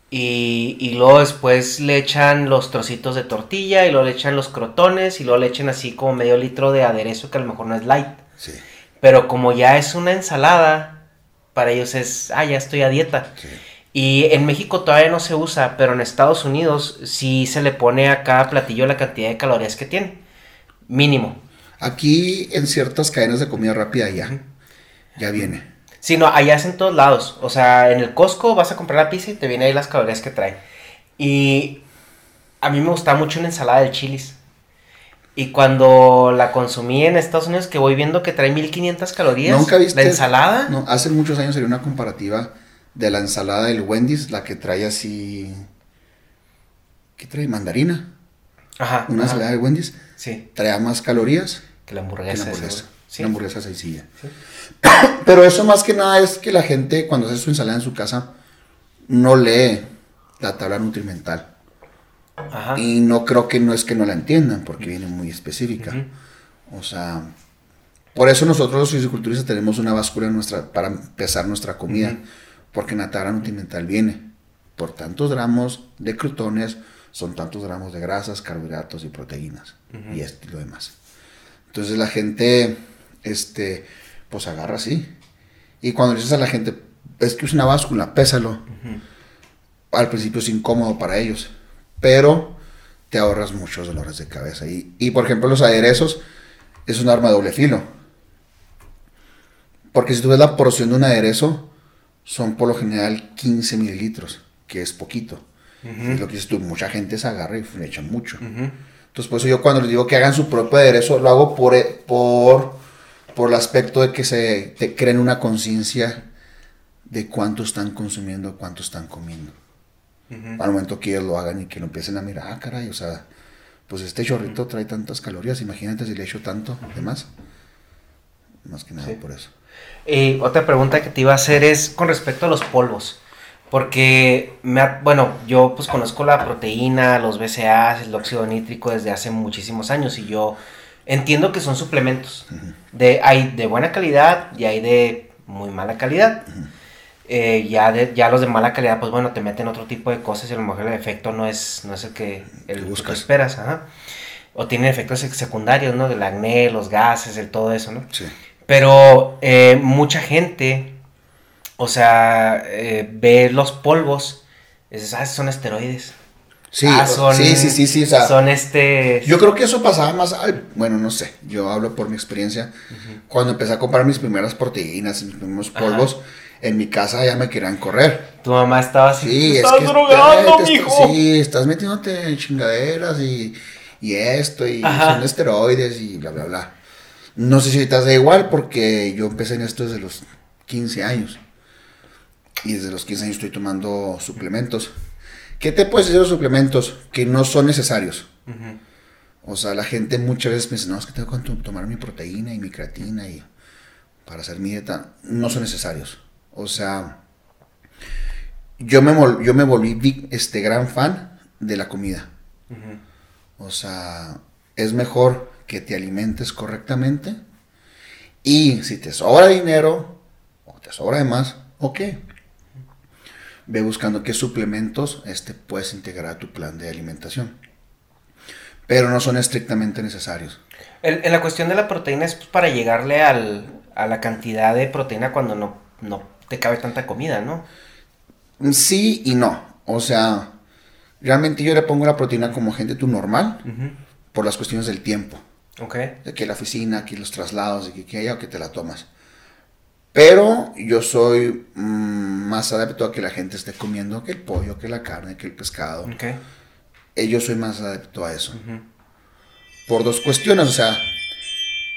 Y, y luego después le echan los trocitos de tortilla, y luego le echan los crotones, y luego le echan así como medio litro de aderezo que a lo mejor no es light. Sí, Pero como ya es una ensalada, para ellos es, ah, ya estoy a dieta. sí. Y en México todavía no se usa, pero en Estados Unidos sí se le pone a cada platillo la cantidad de calorías que tiene. Mínimo. Aquí en ciertas cadenas de comida rápida ya, ya viene. Sí, no, allá es en todos lados. O sea, en el Costco vas a comprar la pizza y te viene ahí las calorías que trae. Y a mí me gusta mucho una ensalada de chilis. Y cuando la consumí en Estados Unidos, que voy viendo que trae 1500 calorías. ¿Nunca viste? La ensalada. No, hace muchos años salió una comparativa de la ensalada del Wendy's, la que trae así... ¿Qué trae? Mandarina. Ajá. Una ajá. ensalada del Wendy's Sí, trae más calorías que la que hamburguesa. una es hamburguesa. Sí. Una hamburguesa sencilla. Sí. <coughs> Pero eso más que nada es que la gente cuando hace su ensalada en su casa no lee la tabla nutrimental. Ajá. Y no creo que no es que no la entiendan, porque viene muy específica. O sea, por eso nosotros los fisiculturistas tenemos una báscula en nuestra, para pesar nuestra comida, porque en la tabla nutrimental viene por tantos gramos de crutones, son tantos gramos de grasas, carbohidratos y proteínas, y esto y lo demás. Entonces la gente, este, pues agarra así. Y cuando le dices a la gente, es que es una báscula, pésalo. Al principio es incómodo para ellos, pero te ahorras muchos dolores de cabeza. Y, y, por ejemplo, los aderezos es un arma de doble filo. Porque si tú ves la porción de un aderezo, son por lo general 15 mililitros, que es poquito. Lo que dices tú, mucha gente se agarra y le echan mucho. Entonces, por eso yo cuando les digo que hagan su propio aderezo, lo hago por, e- por, por el aspecto de que se te creen una conciencia de cuánto están consumiendo, cuánto están comiendo. Al momento que ellos lo hagan y que lo empiecen a mirar, ah, caray, o sea, pues este chorrito trae tantas calorías, imagínate si le echo tanto de más. Más que nada Sí. por eso. Y otra pregunta que te iba a hacer es con respecto a los polvos. Porque, me ha- bueno, yo pues conozco la proteína, los BCAAs, el óxido nítrico desde hace muchísimos años y yo entiendo que son suplementos. de, hay de buena calidad y hay de muy mala calidad. Eh, ya, de, ya los de mala calidad, pues bueno, te meten otro tipo de cosas y a lo mejor el efecto no es, no es el que, el que buscas. esperas. Ajá. O tienen efectos secundarios, ¿no? Del acné, los gases, el todo eso, ¿no? Sí. Pero eh, mucha gente, o sea, eh, ve los polvos, dices, ah, son esteroides. Sí, Ah, o- sí, sí, sí, sí, o sea, son este... Yo creo que eso pasaba más, al- bueno, no sé, yo hablo por mi experiencia. Cuando empecé a comprar mis primeras proteínas, mis primeros Ajá. polvos, en mi casa ya me querían correr. Tu mamá estaba así, Sí, "Te es estás que drogando, te- te- mijo. Sí, estás metiéndote en chingaderas y, y esto, y Ajá. son esteroides y bla, bla, bla. No sé si ahorita da igual porque yo empecé en esto desde los 15 años. Y desde los 15 años estoy tomando suplementos. ¿Qué te puedes decir de los suplementos? Que no son necesarios. O sea, la gente muchas veces me dice, no, es que tengo que tomar mi proteína y mi creatina y para hacer mi dieta. No son necesarios. O sea, yo me, yo me volví big- este, gran fan de la comida. O sea, es mejor que te alimentes correctamente. Y si te sobra dinero o te sobra de más, ok. Ve buscando qué suplementos este, puedes integrar a tu plan de alimentación. Pero no son estrictamente necesarios. En, en la cuestión de la proteína es para llegarle al, a la cantidad de proteína cuando no, no te cabe tanta comida, ¿no? Sí y no. O sea, realmente yo le pongo la proteína como gente tú normal por las cuestiones del tiempo. Ok. De que la oficina, que los traslados, de que, que haya o que te la tomas. Pero yo soy mm, más adepto a que la gente esté comiendo que el pollo, que la carne, que el pescado. Ok. Eh, yo soy más adepto a eso. Por dos cuestiones, o sea,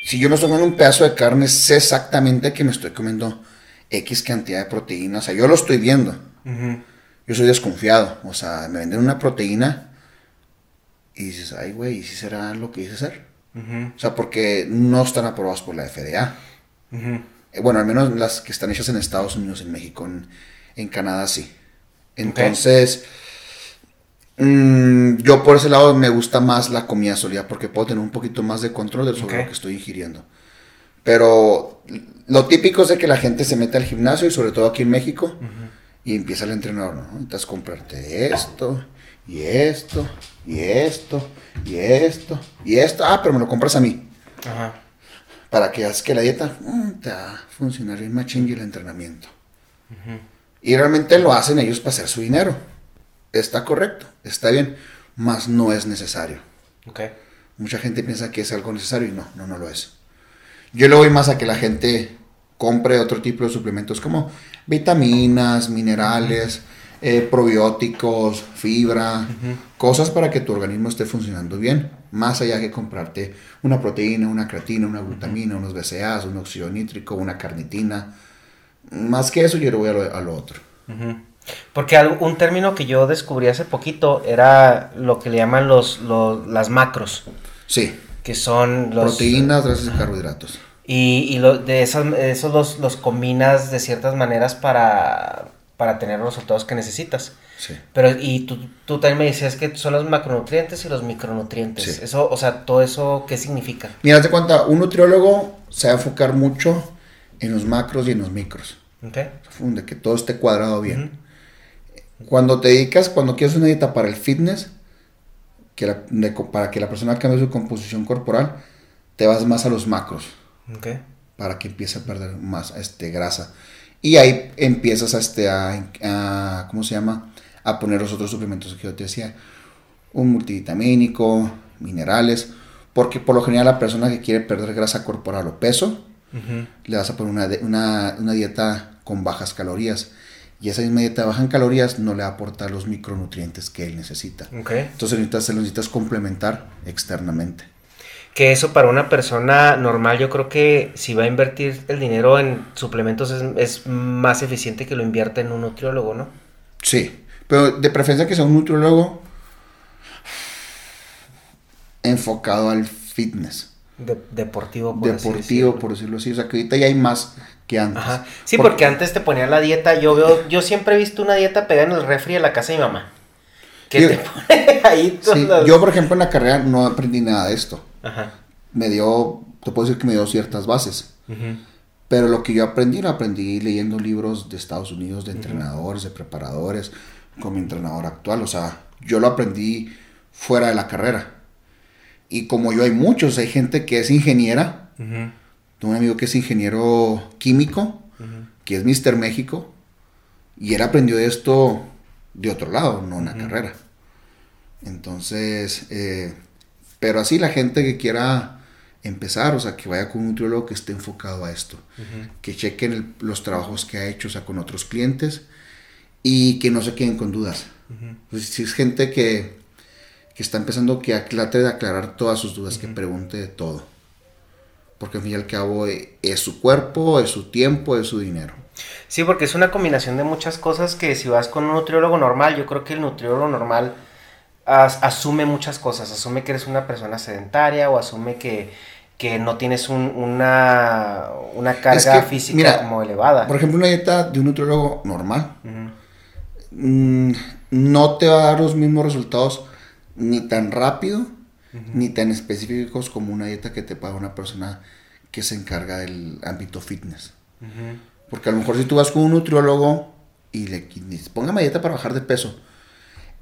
si yo me estoy comiendo un pedazo de carne, sé exactamente que me estoy comiendo X cantidad de proteína. O sea, yo lo estoy viendo. Yo soy desconfiado. O sea, me venden una proteína y dices, ay, güey, ¿y si será lo que dice ser? Ujú. O sea, porque no están aprobados por la FDA. Eh, Bueno, al menos las que están hechas en Estados Unidos, en México, en, en Canadá sí. Entonces, mm, yo por ese lado me gusta más la comida sólida porque puedo tener un poquito más de control sobre Ok. lo que estoy ingiriendo. Pero lo típico es de que la gente se mete al gimnasio y sobre todo aquí en México y empieza el entrenador, ¿no? Entonces comprarte esto y esto y esto y esto y esto. Ah, pero me lo compras a mí. Ajá. Para que hagas que la dieta mm, te va a funcionar bien machín y el entrenamiento. Y realmente lo hacen ellos para hacer su dinero. Está correcto, está bien, mas no es necesario. Ok. Mucha gente piensa que es algo necesario y no, no, no lo es. Yo le voy más a que la gente compre otro tipo de suplementos como vitaminas, minerales, eh, probióticos, fibra, cosas para que tu organismo esté funcionando bien. Más allá que comprarte una proteína, una creatina, una glutamina, unos BCAAs, un óxido nítrico, una carnitina. Más que eso, yo le voy a lo, a lo otro. Porque un término que yo descubrí hace poquito era lo que le llaman los, los- las macros, Sí, que son los... proteínas, grasas y carbohidratos. Y, y lo- de esas, esos los, los combinas de ciertas maneras para, para tener los resultados que necesitas. Sí. Pero, y tú, tú también me decías que son los macronutrientes y los micronutrientes. Sí. Eso, o sea, todo eso, ¿qué significa? Mira, de cuenta, un nutriólogo se va a enfocar mucho en los macros y en los micros. ¿Ok? De que todo esté cuadrado bien. Cuando te dedicas, cuando quieres una dieta para el fitness, que la- de co- para que la persona cambie su composición corporal, te vas más a los macros, Ok. para que empiece a perder más este, grasa. Y ahí empiezas a, este, a, a- ¿cómo se llama? A poner los otros suplementos que yo te decía. Un multivitamínico, minerales. Porque por lo general la persona que quiere perder grasa corporal o peso, le vas a poner una, una, una dieta con bajas calorías. Y esa misma dieta baja en calorías no le va a aportar los micronutrientes que él necesita. Ok. Entonces necesitas, se lo necesitas complementar externamente. Que eso para una persona normal, yo creo que si va a invertir el dinero en suplementos es, es más eficiente que lo invierta en un nutriólogo, ¿no? Sí, pero de preferencia que sea un nutriólogo enfocado al fitness. De- deportivo, por así deportivo, decirlo. por decirlo así. O sea, que ahorita ya hay más que antes. Ajá. Sí, Por- porque antes te ponían la dieta. Yo veo, yo siempre he visto una dieta pegada en el refri de la casa de mi mamá. Que Yo- te <laughs> pone ahí Sí, Yo, por ejemplo, en la carrera no aprendí nada de esto. Ajá. Me dio, te puedo decir que me dio ciertas bases. Pero lo que yo aprendí, lo aprendí leyendo libros de Estados Unidos, de entrenadores, de preparadores, con mi entrenador actual. O sea, yo lo aprendí fuera de la carrera. Y como yo hay muchos, hay gente que es ingeniera. Ujú. Tengo un amigo que es ingeniero químico, que es Mr. México. Y él aprendió esto de otro lado, no en la carrera. Entonces, eh, pero así la gente que quiera empezar, o sea, que vaya con un nutriólogo que esté enfocado a esto, que chequen el- los trabajos que ha hecho, o sea, con otros clientes y que no se queden con dudas. Pues, si es gente que, que está empezando, que trate de aclarar todas sus dudas, que pregunte de todo. Porque al fin y al cabo eh, es su cuerpo, es su tiempo, es su dinero. Sí, porque es una combinación de muchas cosas que si vas con un nutriólogo normal, yo creo que el nutriólogo normal as- asume muchas cosas. Asume que eres una persona sedentaria o asume que, que no tienes un- una, una carga que, física mira, como elevada. Por ejemplo, una dieta de un nutriólogo normal. Mm, no te va a dar los mismos resultados ni tan rápido ni tan específicos como una dieta que te paga una persona que se encarga del ámbito fitness. Porque a lo mejor si tú vas con un nutriólogo y le dices, póngame dieta para bajar de peso,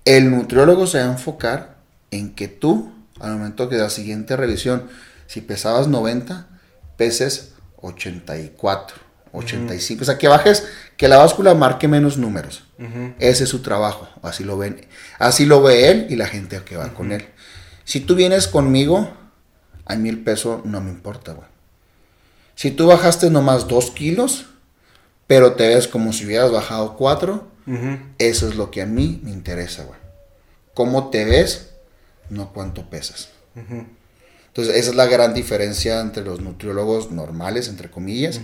el nutriólogo se va a enfocar en que tú, al momento que de la siguiente revisión, si pesabas 90, peses 84, 85. O sea, que bajes, que la báscula marque menos números. Ese es su trabajo, así lo ven, así lo ve él y la gente que va con él. Si tú vienes conmigo, a mí el peso no me importa, güey. Si tú bajaste nomás dos kilos, pero te ves como si hubieras bajado 4, eso es lo que a mí me interesa, güey. ¿Cómo te ves? No cuánto pesas. Entonces, esa es la gran diferencia entre los nutriólogos normales, entre comillas,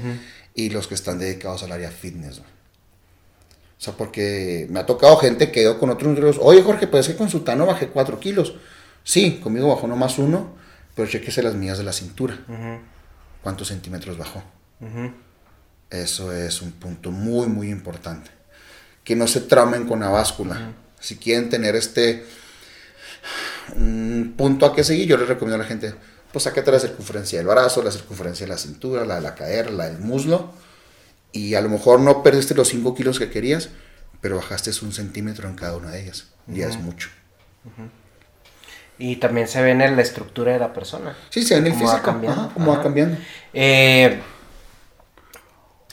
y los que están dedicados al área fitness. O sea, porque me ha tocado gente que quedó con otros nutriólogos. Oye, Jorge, pues es que con Sutano bajé 4 kilos. Sí, conmigo bajó nomás uno, pero chequese las mías de la cintura. ¿Cuántos centímetros bajó? Eso es un punto muy, muy importante. Que no se traumen con la báscula. Si quieren tener este un punto a que seguir, yo les recomiendo a la gente, pues sáquete la circunferencia del brazo, la circunferencia de la cintura, la de la cadera, la del muslo, y a lo mejor no perdiste los 5 kilos que querías, pero bajaste un centímetro en cada una de ellas. Ya es mucho. Y también se ve en la estructura de la persona. Sí, se ve en el físico. Va cambiando. cómo va cambiando. Eh,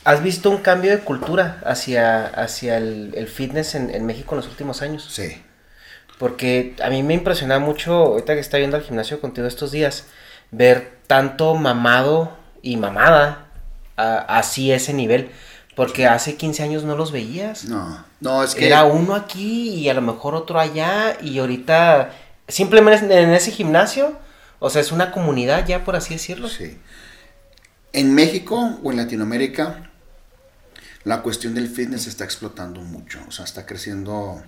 ¿Has visto un cambio de cultura hacia, hacia el, fitness en, en, México en los últimos años? Sí. Porque a mí me impresiona mucho, ahorita que está yendo al gimnasio contigo estos días, ver tanto mamado y mamada así ese nivel. Porque hace 15 años no los veías. No, no, es que... Era uno aquí y a lo mejor otro allá y ahorita simplemente en ese gimnasio, o sea, es una comunidad ya, por así decirlo. Sí. En México o en Latinoamérica, la cuestión del fitness está explotando mucho, o sea, está creciendo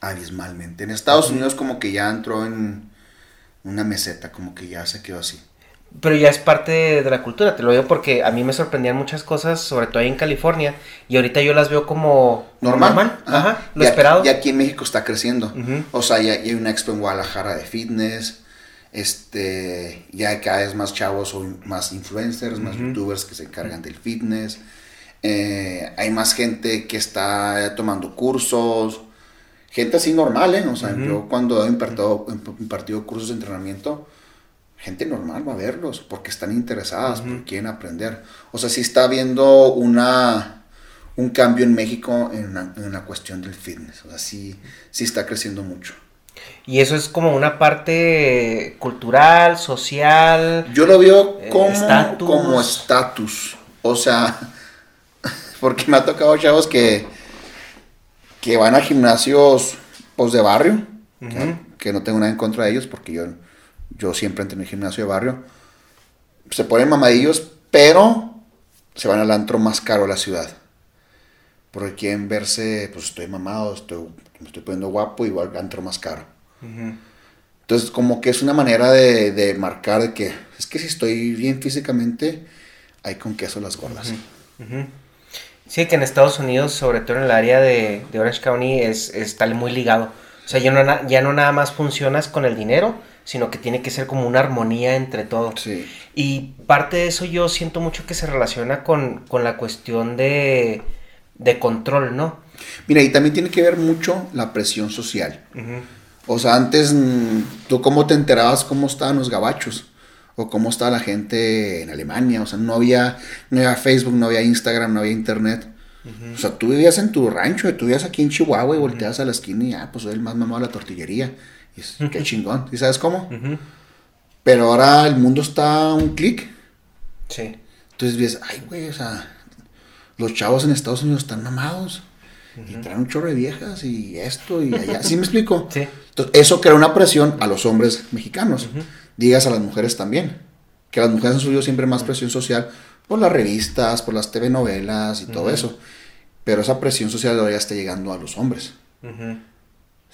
abismalmente. En Estados Unidos como que ya entró en una meseta, como que ya se quedó así. Pero ya es parte de, la cultura, te lo digo porque a mí me sorprendían muchas cosas, sobre todo ahí en California, y ahorita yo las veo como normal. Ajá, lo esperado. y aquí en México está creciendo. O sea, ya, hay una expo en Guadalajara de fitness, este, ya hay cada vez más chavos o más influencers, más youtubers que se encargan del fitness. Eh, hay más gente que está tomando cursos, gente así normal, ¿eh? O sea, yo cuando he impartido, impartido, cursos de entrenamiento, gente normal va a verlos porque están interesadas, porque quieren aprender. O sea, sí está habiendo una, un cambio en México en la, cuestión del fitness. O sea, sí, sí está creciendo mucho. Y eso es como una parte cultural, social. Yo lo veo eh, como estatus. O sea, <laughs> porque me ha tocado chavos que que van a gimnasios pues, de barrio, que, no tengo nada en contra de ellos porque yo, yo siempre entro en el gimnasio de barrio. Se ponen mamadillos, pero se van al antro más caro de la ciudad. Porque quieren verse, pues estoy mamado, estoy, me estoy poniendo guapo, igual antro más caro. Entonces, como que es una manera de, de, marcar de que es que si estoy bien físicamente, hay con queso las gordas. Sí, que en Estados Unidos, sobre todo en el área de, Orange County, es, está muy ligado. O sea, ya no, ya no nada más funcionas con el dinero, sino que tiene que ser como una armonía entre todo. Sí. Y parte de eso yo siento mucho que se relaciona con, la cuestión de, control, ¿no? Mira, y también tiene que ver mucho la presión social. O sea, antes, mm, ¿tú cómo te enterabas cómo estaban los gabachos? O cómo estaba la gente en Alemania. O sea, no había, no había Facebook, no había Instagram, no había Internet. O sea, tú vivías en tu rancho, tú vivías aquí en Chihuahua y volteas a la esquina y, ah, pues soy el más mamado de la tortillería. Y es, qué <laughs> chingón. ¿Y sabes cómo? Pero ahora el mundo está a un clic. Sí. Entonces ves, ay, güey, o sea, los chavos en Estados Unidos están mamados. Y traen un chorro de viejas y esto y allá. ¿Sí me explico? <laughs> Sí. Entonces, eso crea una presión a los hombres mexicanos digas a las mujeres también. Que las mujeres han subido siempre más presión social por las revistas, por las TV novelas y todo eso. Pero esa presión social ya está llegando a los hombres. ¿Sí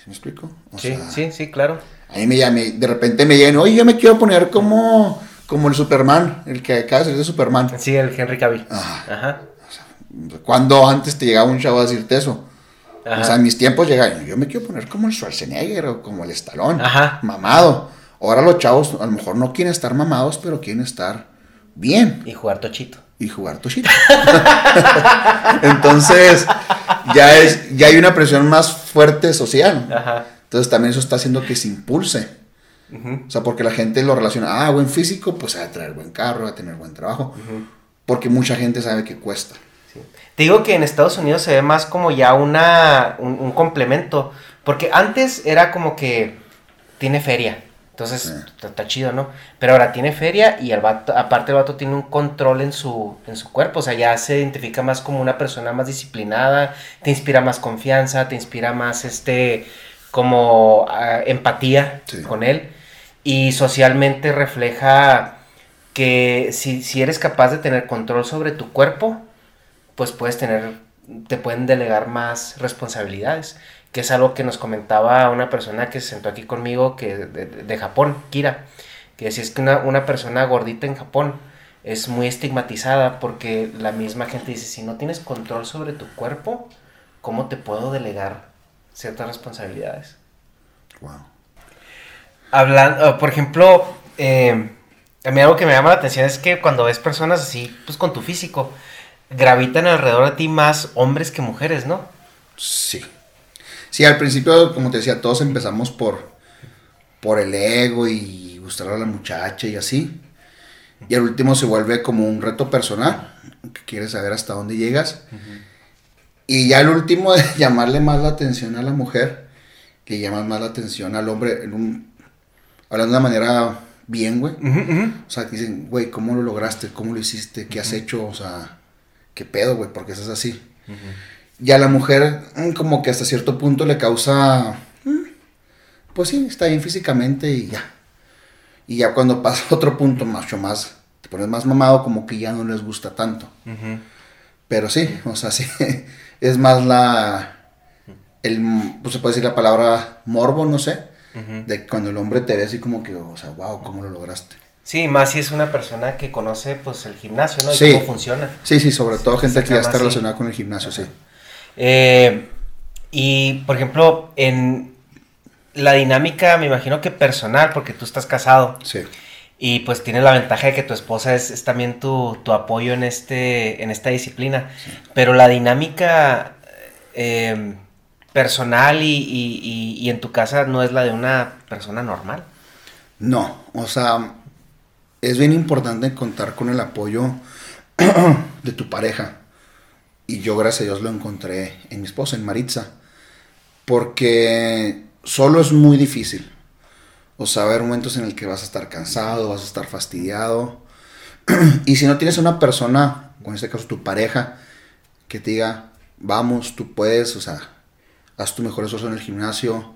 me explico? sí, sí, sí, claro. A mí me llame, de repente me llegan, oye, yo me quiero poner como, como el Superman, el que acaba de ser de Superman. Sí, el Henry Cavill. Ajá. cuando antes te llegaba un chavo a decirte eso? O sea, en mis tiempos llegaban, yo me quiero poner como el Schwarzenegger o como el Stallone, Ajá. mamado. Ahora los chavos a lo mejor no quieren estar mamados, pero quieren estar bien. Y jugar tochito. Y jugar tochito. <laughs> Entonces, ya, es, ya hay una presión más fuerte social. Ajá. Entonces también eso está haciendo que se impulse. O sea, porque la gente lo relaciona, ah, buen físico, pues a traer buen carro, a tener buen trabajo. Porque mucha gente sabe que cuesta. Te digo que en Estados Unidos se ve más como ya una, un complemento. Porque antes era como que tiene feria Entonces, está chido, ¿no? Pero ahora tiene feria y el vato, aparte el vato tiene un control en su, en su cuerpo, o sea, ya se identifica más como una persona más disciplinada, te inspira más confianza, te inspira más, este, como ah, empatía con él. Y socialmente refleja que si, si eres capaz de tener control sobre tu cuerpo, pues puedes tener, te pueden delegar más responsabilidades que es algo que nos comentaba una persona que se sentó aquí conmigo que de, Japón, Kira, que decía es que una, persona gordita en Japón es muy estigmatizada porque la misma gente dice, si no tienes control sobre tu cuerpo, ¿cómo te puedo delegar ciertas responsabilidades? Wow. Hablando, por ejemplo, eh, a mí algo que me llama la atención es que cuando ves personas así, pues con tu físico, gravitan alrededor de ti más hombres que mujeres, ¿no? Sí. Sí, al principio, como te decía, todos empezamos por, por el ego y gustar a la muchacha y así. Y al último se vuelve como un reto personal, que quieres saber hasta dónde llegas. Y ya el último <laughs> de llamarle más la atención a la mujer, que llamas más la atención al hombre, en un, hablando de una manera bien, güey. O sea, que dicen, güey, ¿cómo lo lograste? ¿Cómo lo hiciste? ¿Qué has hecho? O sea, ¿qué pedo, güey? Porque eso es así. Y a la mujer, mm, como que hasta cierto punto le causa. Mm, pues sí, está bien físicamente y ya. Y ya cuando <laughs> pasa otro punto, mucho más. Te pones más mamado, como que ya no les gusta tanto. Pero sí, o sea, <laughs> sí. Es más la. El, pues se puede decir la palabra morbo, no sé. De cuando el hombre te ve así como que, o sea, wow, ¿cómo lo lograste? Sí, más si es una persona que conoce pues el gimnasio, ¿no? Y cómo funciona. Sí, sí, sobre todo gente que ya está relacionada con el gimnasio, sí. Eh, y, por ejemplo, en la dinámica, me imagino que personal, porque tú estás casado. Sí. Y pues tienes la ventaja de que tu esposa es, también tu, apoyo en, este, en esta disciplina. Pero la dinámica em, personal y, en tu casa no es la de una persona normal. No, o sea, es bien importante contar con el apoyo <clears throat> de tu pareja. Y yo, gracias a Dios, lo encontré en mi esposa, en Maritza. Porque solo es muy difícil. O sea, haber momentos en el que vas a estar cansado, vas a estar fastidiado. <clears throat> y si no tienes una persona, o en este caso tu pareja, que te diga, vamos, tú puedes, o sea, haz tu mejor esfuerzo en el gimnasio,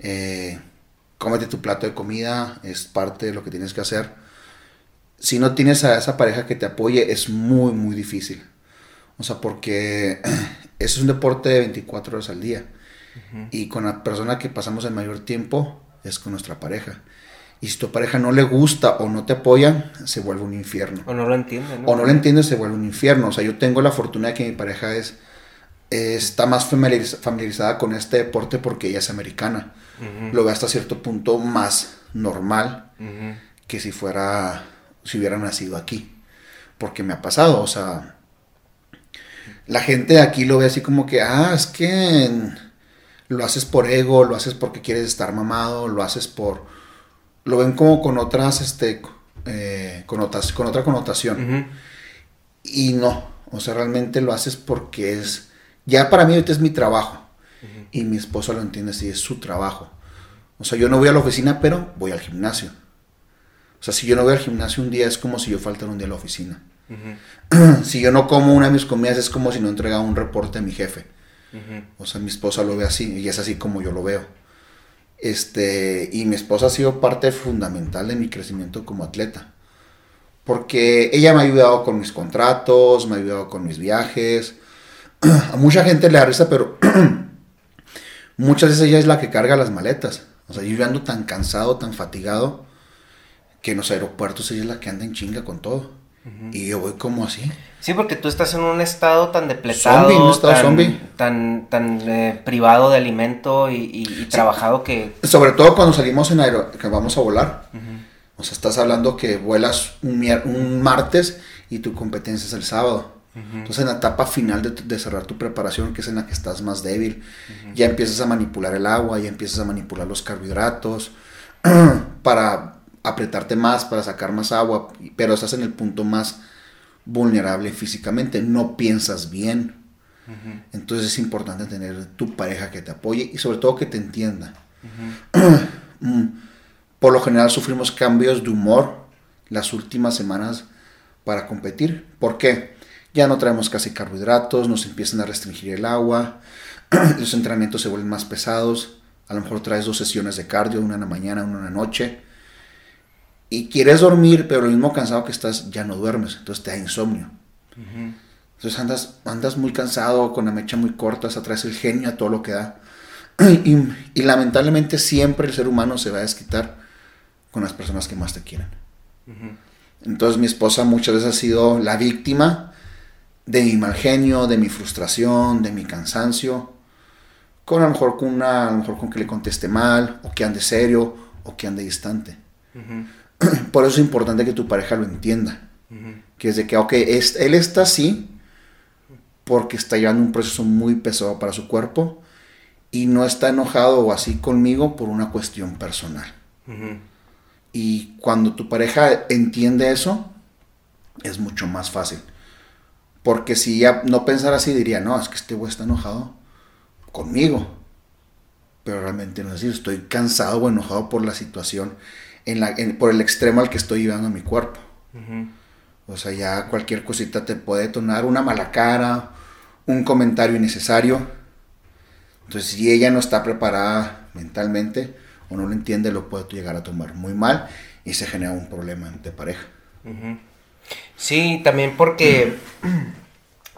eh, cómete tu plato de comida, es parte de lo que tienes que hacer. Si no tienes a esa pareja que te apoye, es muy, muy difícil. O sea, porque eso <clears throat> es un deporte de 24 horas al día. Y con la persona que pasamos el mayor tiempo es con nuestra pareja. Y si tu pareja no le gusta o no te apoya, se vuelve un infierno. O no lo entiende, ¿no? O no lo entiende, se vuelve un infierno. O sea, yo tengo la fortuna de que mi pareja es está más familiarizada con este deporte porque ella es americana. Lo ve hasta cierto punto más normal que si fuera, si hubiera nacido aquí. Porque me ha pasado, o sea, la gente de aquí lo ve así como que, ah, es que lo haces por ego, lo haces porque quieres estar mamado, lo haces por... Lo ven como con otras, este, eh, con, otras, con otra connotación. Y no, o sea, realmente lo haces porque es... Ya para mí ahorita es mi trabajo. Y mi esposa lo entiende así, es su trabajo. O sea, yo no voy a la oficina, pero voy al gimnasio. O sea, si yo no voy al gimnasio un día es como si yo faltara un día a la oficina. <clears throat> si yo no como una de mis comidas es como si no entregara un reporte a mi jefe. O sea, mi esposa lo ve así y es así como yo lo veo. Este, y mi esposa ha sido parte fundamental de mi crecimiento como atleta. Porque ella me ha ayudado con mis contratos, me ha ayudado con mis viajes. <clears throat> A mucha gente le da risa, pero <clears throat> muchas veces ella es la que carga las maletas. O sea, yo ando tan cansado, tan fatigado, que en los aeropuertos ella es la que anda en chinga con todo. Y yo voy como así. Sí, porque tú estás en un estado tan depletado, zombie, un estado tan, zombie. tan, tan eh, privado de alimento y, trabajado que... Sobre todo cuando salimos en aero, que vamos a volar. O sea, estás hablando que vuelas un, un, martes y tu competencia es el sábado. Entonces en la etapa final de, de, cerrar tu preparación, que es en la que estás más débil, ya empiezas a manipular el agua, ya empiezas a manipular los carbohidratos <clears throat> para apretarte más para sacar más agua, pero estás en el punto más vulnerable físicamente, no piensas bien. Entonces es importante tener tu pareja que te apoye y sobre todo que te entienda. <clears throat> Mm. por lo general sufrimos cambios de humor las últimas semanas para competir. ¿Por qué? Ya no traemos casi carbohidratos, nos empiezan a restringir el agua, <clears throat> los entrenamientos se vuelven más pesados, a lo mejor traes dos sesiones de cardio, una en la mañana, una en la noche, y quieres dormir, pero lo mismo cansado que estás, ya no duermes, entonces te da insomnio. Entonces andas, andas muy cansado, con la mecha muy corta, se atrás el genio a todo lo que da. <clears throat> Y, lamentablemente siempre el ser humano se va a desquitar con las personas que más te quieren. Entonces mi esposa muchas veces ha sido la víctima de mi mal genio, de mi frustración, de mi cansancio, con a lo mejor con una, a lo mejor con que le conteste mal, o que ande serio, o que ande distante. <clears throat> Por eso es importante que tu pareja lo entienda. Que es de que, ok, él está así porque está llevando un proceso muy pesado para su cuerpo y no está enojado o así conmigo por una cuestión personal. Y cuando tu pareja entiende eso, es mucho más fácil. Porque si ya no pensara así, diría, no, es que este güey está enojado conmigo. Pero realmente no es así, estoy cansado o enojado por la situación, en la, por el extremo al que estoy llevando mi cuerpo. O sea, ya cualquier cosita te puede detonar una mala cara, un comentario innecesario. Entonces, si ella no está preparada mentalmente o no lo entiende, lo puede llegar a tomar muy mal y se genera un problema de pareja. Sí, también porque <clears throat>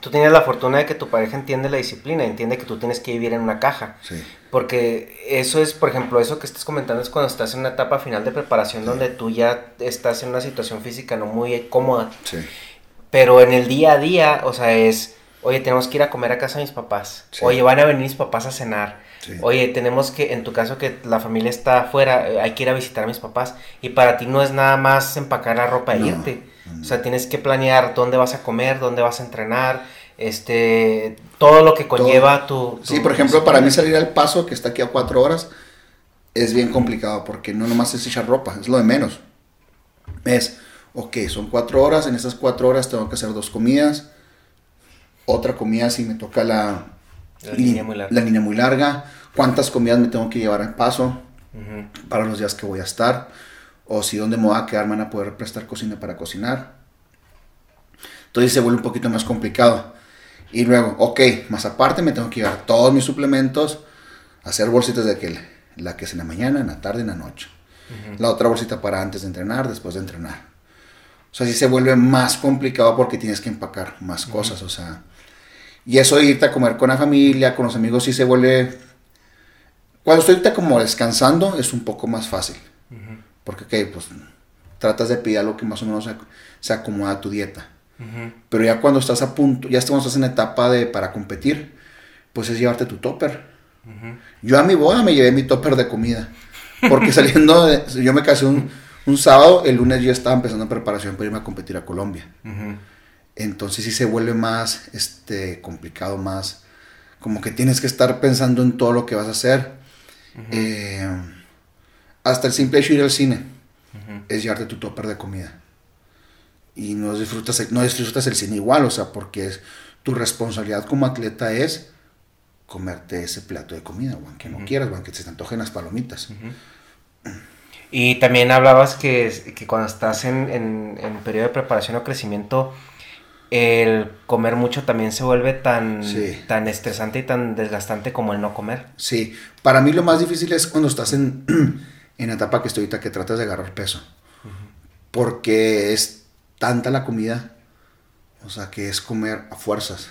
tú tienes la fortuna de que tu pareja entiende la disciplina, entiende que tú tienes que vivir en una caja. Sí. Porque eso es, por ejemplo, eso que estás comentando es cuando estás en una etapa final de preparación donde tú ya estás en una situación física no muy cómoda. Sí. Pero en el día a día, o sea, es, oye, tenemos que ir a comer a casa de mis papás. Oye, van a venir mis papás a cenar. Oye, tenemos que, en tu caso que la familia está afuera, hay que ir a visitar a mis papás. Y para ti no es nada más empacar la ropa e irte o sea, tienes que planear dónde vas a comer, dónde vas a entrenar, este, todo lo que conlleva tu, Sí, por ejemplo, para mí salir al paso, que está aquí a cuatro horas, es bien complicado porque no nomás es echar ropa, es lo de menos. Es, ok, son cuatro horas, en esas cuatro horas tengo que hacer dos comidas, otra comida si me toca la, la, línea, muy larga. la línea muy larga, cuántas comidas me tengo que llevar al paso para los días que voy a estar o si dónde me voy a quedar, van a poder prestar cocina para cocinar. Entonces se vuelve un poquito más complicado. Y luego, ok, más aparte me tengo que llevar todos mis suplementos, hacer bolsitas de que la que es en la mañana, en la tarde, en la noche. La otra bolsita para antes de entrenar, después de entrenar. O sea, sí se vuelve más complicado porque tienes que empacar más cosas, o sea. Y eso de irte a comer con la familia, con los amigos, sí se vuelve... Cuando estoy como descansando es un poco más fácil. Porque, ok, pues tratas de pedir algo que más o menos se, acomoda a tu dieta. Pero ya cuando estás a punto, ya cuando estás en etapa de para competir, pues es llevarte tu topper. Yo a mi boda me llevé mi topper de comida. Porque <laughs> saliendo, de, yo me casé un, un, sábado, el lunes yo estaba empezando preparación para irme a competir a Colombia. Entonces sí se vuelve más este, complicado, más como que tienes que estar pensando en todo lo que vas a hacer. eh, hasta el simple hecho de ir al cine es llevarte tu topper de comida. Y no disfrutas, no disfrutas el cine igual, o sea, porque es, tu responsabilidad como atleta es comerte ese plato de comida, o aunque no quieras, o aunque se te antojen las palomitas. Y también hablabas que, que cuando estás en, en, en, periodo de preparación o crecimiento, el comer mucho también se vuelve tan, tan estresante y tan desgastante como el no comer. Sí, para mí lo más difícil es cuando estás en <clears throat> en la etapa que estoy ahorita que tratas de agarrar peso. Porque es tanta la comida, o sea, que es comer a fuerzas.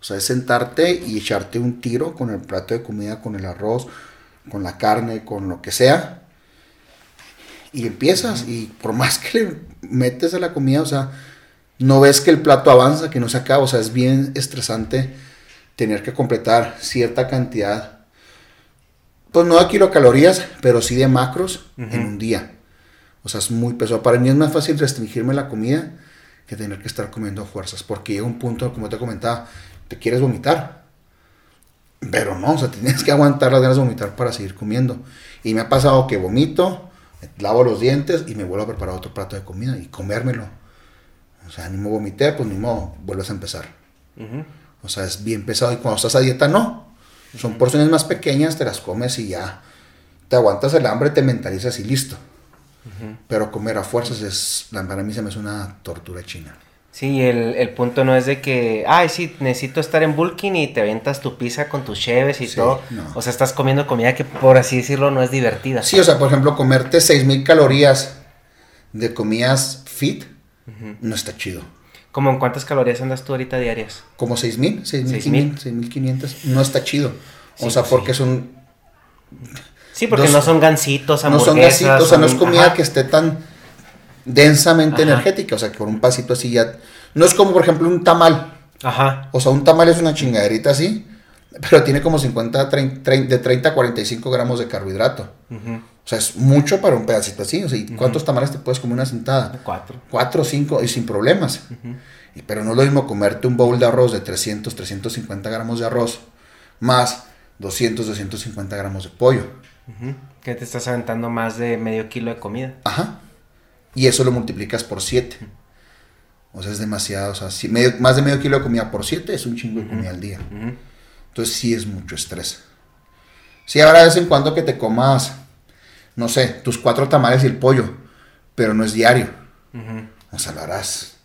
O sea, es sentarte y echarte un tiro con el plato de comida, con el arroz, con la carne, con lo que sea. Y empiezas, y por más que le metes a la comida, o sea, no ves que el plato avanza, que no se acaba. O sea, es bien estresante tener que completar cierta cantidad pues no de kilocalorías, pero sí de macros en un día. O sea, es muy pesado. Para mí es más fácil restringirme la comida que tener que estar comiendo fuerzas, porque llega un punto, como te comentaba, te quieres vomitar. Pero no, o sea, <laughs> tienes que aguantar las ganas de vomitar para seguir comiendo. Y me ha pasado que vomito, lavo los dientes y me vuelvo a preparar otro plato de comida y comérmelo. O sea, ni me vomité, pues ni modo, vuelves a empezar. O sea, es bien pesado. Y cuando estás a dieta, no. Son porciones más pequeñas, te las comes y ya te aguantas el hambre, te mentalizas y listo. Pero comer a fuerzas es, para mí se me hace una tortura china. Sí, el, el, punto no es de que, ay, sí, necesito estar en bulking y te aventas tu pizza con tus cheves y todo. O sea, estás comiendo comida que, por así decirlo, no es divertida. Sí, o sea, por ejemplo, comerte 6.000 calorías de comidas fit no está chido. ¿Cómo en cuántas calorías andas tú ahorita diarias? Como 6.000, 6.500, 6.500. No está chido. O sea, pues porque son... Sí, porque no son gancitos, hamburguesas. No son gancitos, o sea, no es comida que esté tan densamente energética, o sea, que por un pasito así ya... No es como, por ejemplo, un tamal. Ajá. O sea, un tamal es una chingaderita así, pero tiene como 50, 30, de 30 a 45 gramos de carbohidrato. O sea, es mucho para un pedacito así. O sea, ¿cuántos tamales te puedes comer una sentada? Cuatro. Cuatro cinco, y sin problemas. y, pero no es lo mismo comerte un bowl de arroz de 300, 350 gramos de arroz, más 200, 250 gramos de pollo. Que te estás aventando más de medio kilo de comida. Ajá y eso lo multiplicas por 7. O sea, es demasiado. O sea, si más de medio kilo de comida por 7 es un chingo de comida al día. Entonces sí es mucho estrés. Sí, habrá de vez en cuando que te comas, no sé, tus cuatro tamales y el pollo, pero no es diario. O sea, lo harás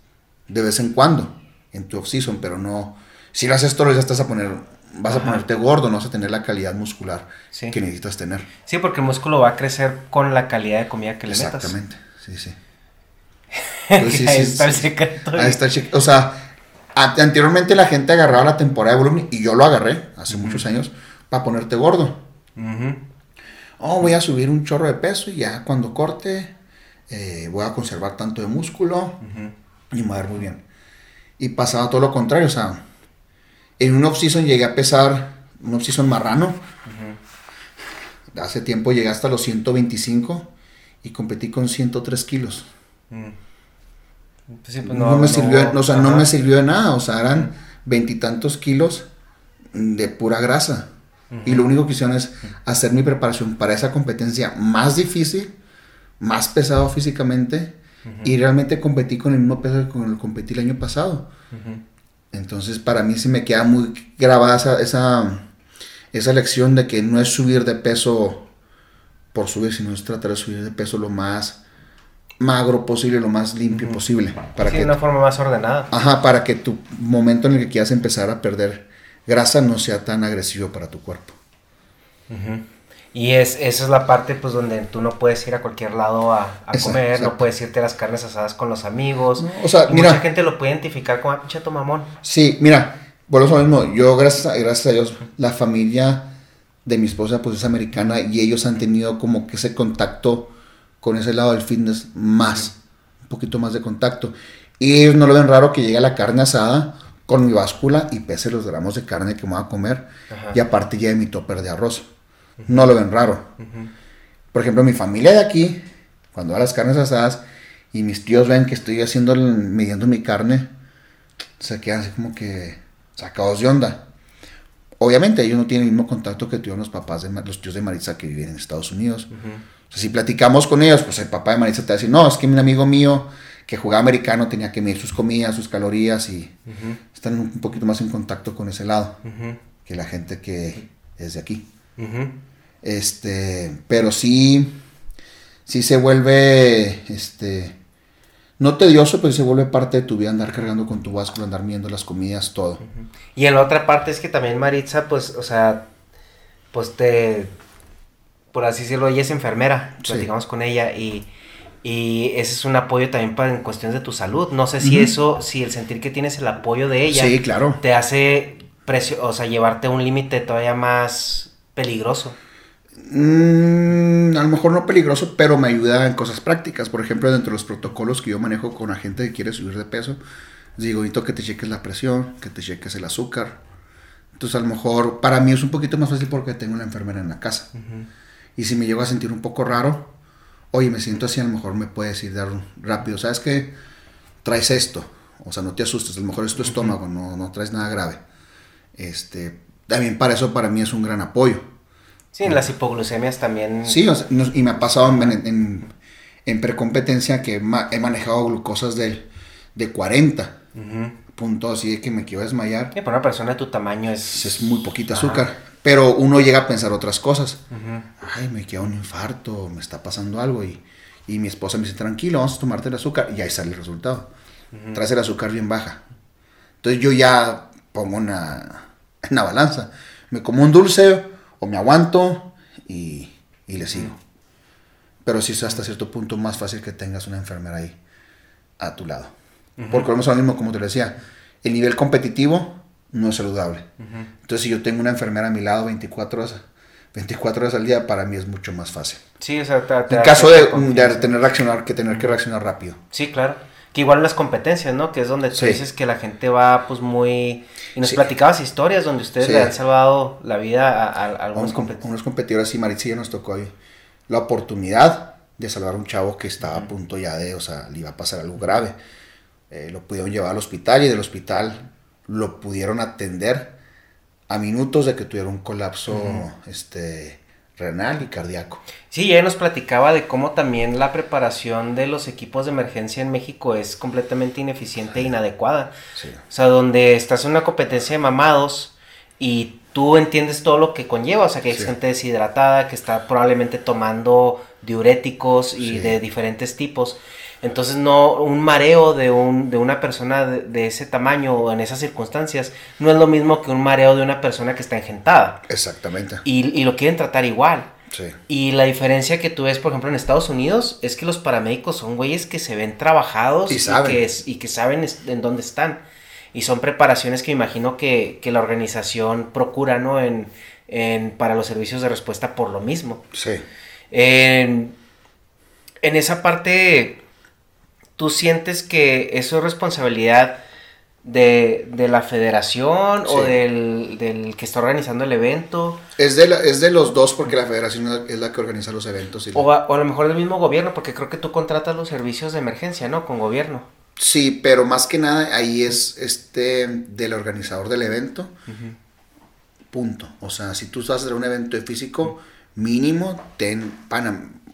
de vez en cuando en tu off-season, pero no. Si lo haces todo, ya estás a poner. Vas a ponerte gordo, no vas a tener la calidad muscular que necesitas tener. Sí, porque el músculo va a crecer con la calidad de comida que le metas. Exactamente sí, sí. <laughs> Pues ahí está el secreto. Ahí está el O sea, anteriormente la gente agarraba la temporada de volumen y yo lo agarré hace muchos años para ponerte gordo. Oh, voy a subir un chorro de peso y ya cuando corte eh, voy a conservar tanto de músculo y me va a ver muy bien. Y pasaba todo lo contrario, o sea, en un off-season llegué a pesar, un off-season marrano. Hace tiempo llegué hasta los 125 y competí con 103 kilos. Mm. Pues pues no, me sirvió, o sea, no me sirvió de nada, o sea, eran veintitantos kilos de pura grasa. Y lo único que hicieron es hacer mi preparación para esa competencia más difícil, más pesado físicamente, y realmente competí con el mismo peso que con el que competí el año pasado. Entonces, para mí sí me queda muy grabada esa, esa, esa lección de que no es subir de peso por subir, sino es tratar de subir de peso lo más magro posible, lo más limpio posible. Para sí, que, de una forma más ordenada. Ajá, para que tu momento en el que quieras empezar a perder grasa no sea tan agresivo para tu cuerpo. Y es, esa es la parte pues donde tú no puedes ir a cualquier lado a, comer, no puedes irte a las carnes asadas con los amigos. o sea, mira, mucha gente lo puede identificar como ah, chato mamón. Sí, mira, bueno, lo mismo. Yo, gracias, gracias a Dios, la familia de mi esposa pues es americana y ellos han tenido como que ese contacto con ese lado del fitness más, un poquito más de contacto. Y ellos no lo ven raro que llegue la carne asada con mi báscula y pese los gramos de carne que me voy a comer y aparte lleve mi topper de arroz. No lo ven raro. Por ejemplo, mi familia de aquí, cuando va a las carnes asadas y mis tíos ven que estoy haciendo, midiendo mi carne, se quedan así como que sacados de onda. Obviamente ellos no tienen el mismo contacto que tuvieron los papás de los tíos de Maritza que viven en Estados Unidos. si platicamos con ellos, pues el papá de Maritza te va a decir, no, es que un amigo mío que jugaba americano tenía que medir sus comidas, sus calorías y están un poquito más en contacto con ese lado que la gente que es de aquí. Este, pero sí, sí se vuelve, este, no tedioso, pero se vuelve parte de tu vida andar cargando con tu báscula, andar viendo las comidas, todo. Y en la otra parte es que también Maritza, pues, o sea, pues te, por así decirlo, ella es enfermera, platicamos con ella y, y ese es un apoyo también para en cuestiones de tu salud. No sé si eso, si el sentir que tienes el apoyo de ella, sí, claro. te hace, precio, o sea, llevarte a un límite todavía más peligroso. Mm, a lo mejor no peligroso, pero me ayuda en cosas prácticas. Por ejemplo, dentro de los protocolos que yo manejo con la gente que quiere subir de peso, digo, necesito que te cheques la presión, que te cheques el azúcar. Entonces, a lo mejor para mí es un poquito más fácil porque tengo una enfermera en la casa. Y si me llego a sentir un poco raro, oye, me siento así, a lo mejor me puedes decir dar rápido, ¿sabes qué? Traes esto. O sea, no te asustes, a lo mejor es tu estómago, no, no traes nada grave. Este, también para eso para mí es un gran apoyo. Sí, en las hipoglucemias también. Sí, y me ha pasado en, en, precompetencia que he manejado glucosas de, de 40 puntos, así de que me quiero desmayar. para una persona de tu tamaño es. Es muy poquito azúcar. Pero uno llega a pensar otras cosas. Ay, me queda un infarto, me está pasando algo. Y, Y mi esposa me dice, tranquilo, vamos a tomarte el azúcar. Y ahí sale el resultado. Traes el azúcar bien baja. Entonces yo ya pongo una, una balanza. Me como un dulce o me aguanto y, y le sigo. Pero sí es hasta cierto punto más fácil que tengas una enfermera ahí a tu lado. Porque vamos lo mismo, como te decía, el nivel competitivo no es saludable. Entonces, si yo tengo una enfermera a mi lado 24 horas, 24 horas al día, para mí es mucho más fácil. Sí, o sea, te, En caso de, de, tener reaccionar, que tener que reaccionar rápido. Sí, claro. Que igual las competencias, ¿no? Que es donde tú dices que la gente va, pues, muy... Y nos platicabas historias donde ustedes le han salvado la vida a, algunos competidores. Unos competidores, y Maritza ya nos tocó ahí la oportunidad de salvar a un chavo que estaba a punto ya de, o sea, le iba a pasar algo grave. Eh, lo pudieron llevar al hospital y del hospital lo pudieron atender a minutos de que tuviera un colapso este, renal y cardíaco. Sí, ella nos platicaba de cómo también la preparación de los equipos de emergencia en México es completamente ineficiente e inadecuada. O sea, donde estás en una competencia de mamados y tú entiendes todo lo que conlleva, o sea, que hay gente deshidratada, que está probablemente tomando diuréticos y de diferentes tipos. Entonces, no, un mareo de, un, de una persona de, ese tamaño o en esas circunstancias no es lo mismo que un mareo de una persona que está engentada. Exactamente. Y, y lo quieren tratar igual. Sí. Y la diferencia que tú ves, por ejemplo, en Estados Unidos es que los paramédicos son güeyes que se ven trabajados y, que, y que saben en dónde están. Y son preparaciones que imagino que, que la organización procura, ¿no? En, en, para los servicios de respuesta por lo mismo. Sí. En, en esa parte, ¿tú sientes que eso es responsabilidad de, de la federación o del, del, que está organizando el evento? Es de, es de los dos porque la federación es la que organiza los eventos. o, a, o a lo mejor del mismo gobierno, porque creo que tú contratas los servicios de emergencia, ¿no? Con gobierno. Sí, pero más que nada ahí es este del organizador del evento. Punto. O sea, si tú vas a hacer un evento de físico, mínimo ten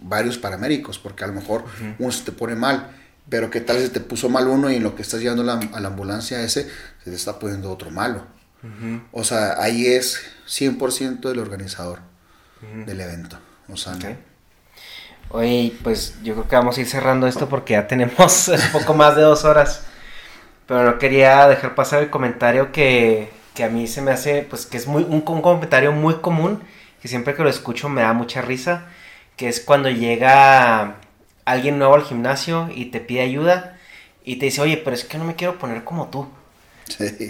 varios paramédicos, porque a lo mejor uno se te pone mal. Pero qué tal si te puso mal uno y en lo que estás llevando a la ambulancia ese, se te está poniendo otro malo. O sea, ahí es 100% del organizador del evento. O sea, Oye, pues yo creo que vamos a ir cerrando esto porque ya tenemos <laughs> un poco más de dos horas. Pero no quería dejar pasar el comentario que, que a mí se me hace, pues que es muy, un, comentario muy común, que siempre que lo escucho me da mucha risa, que es cuando llega alguien nuevo al gimnasio y te pide ayuda y te dice, oye, pero es que no me quiero poner como tú.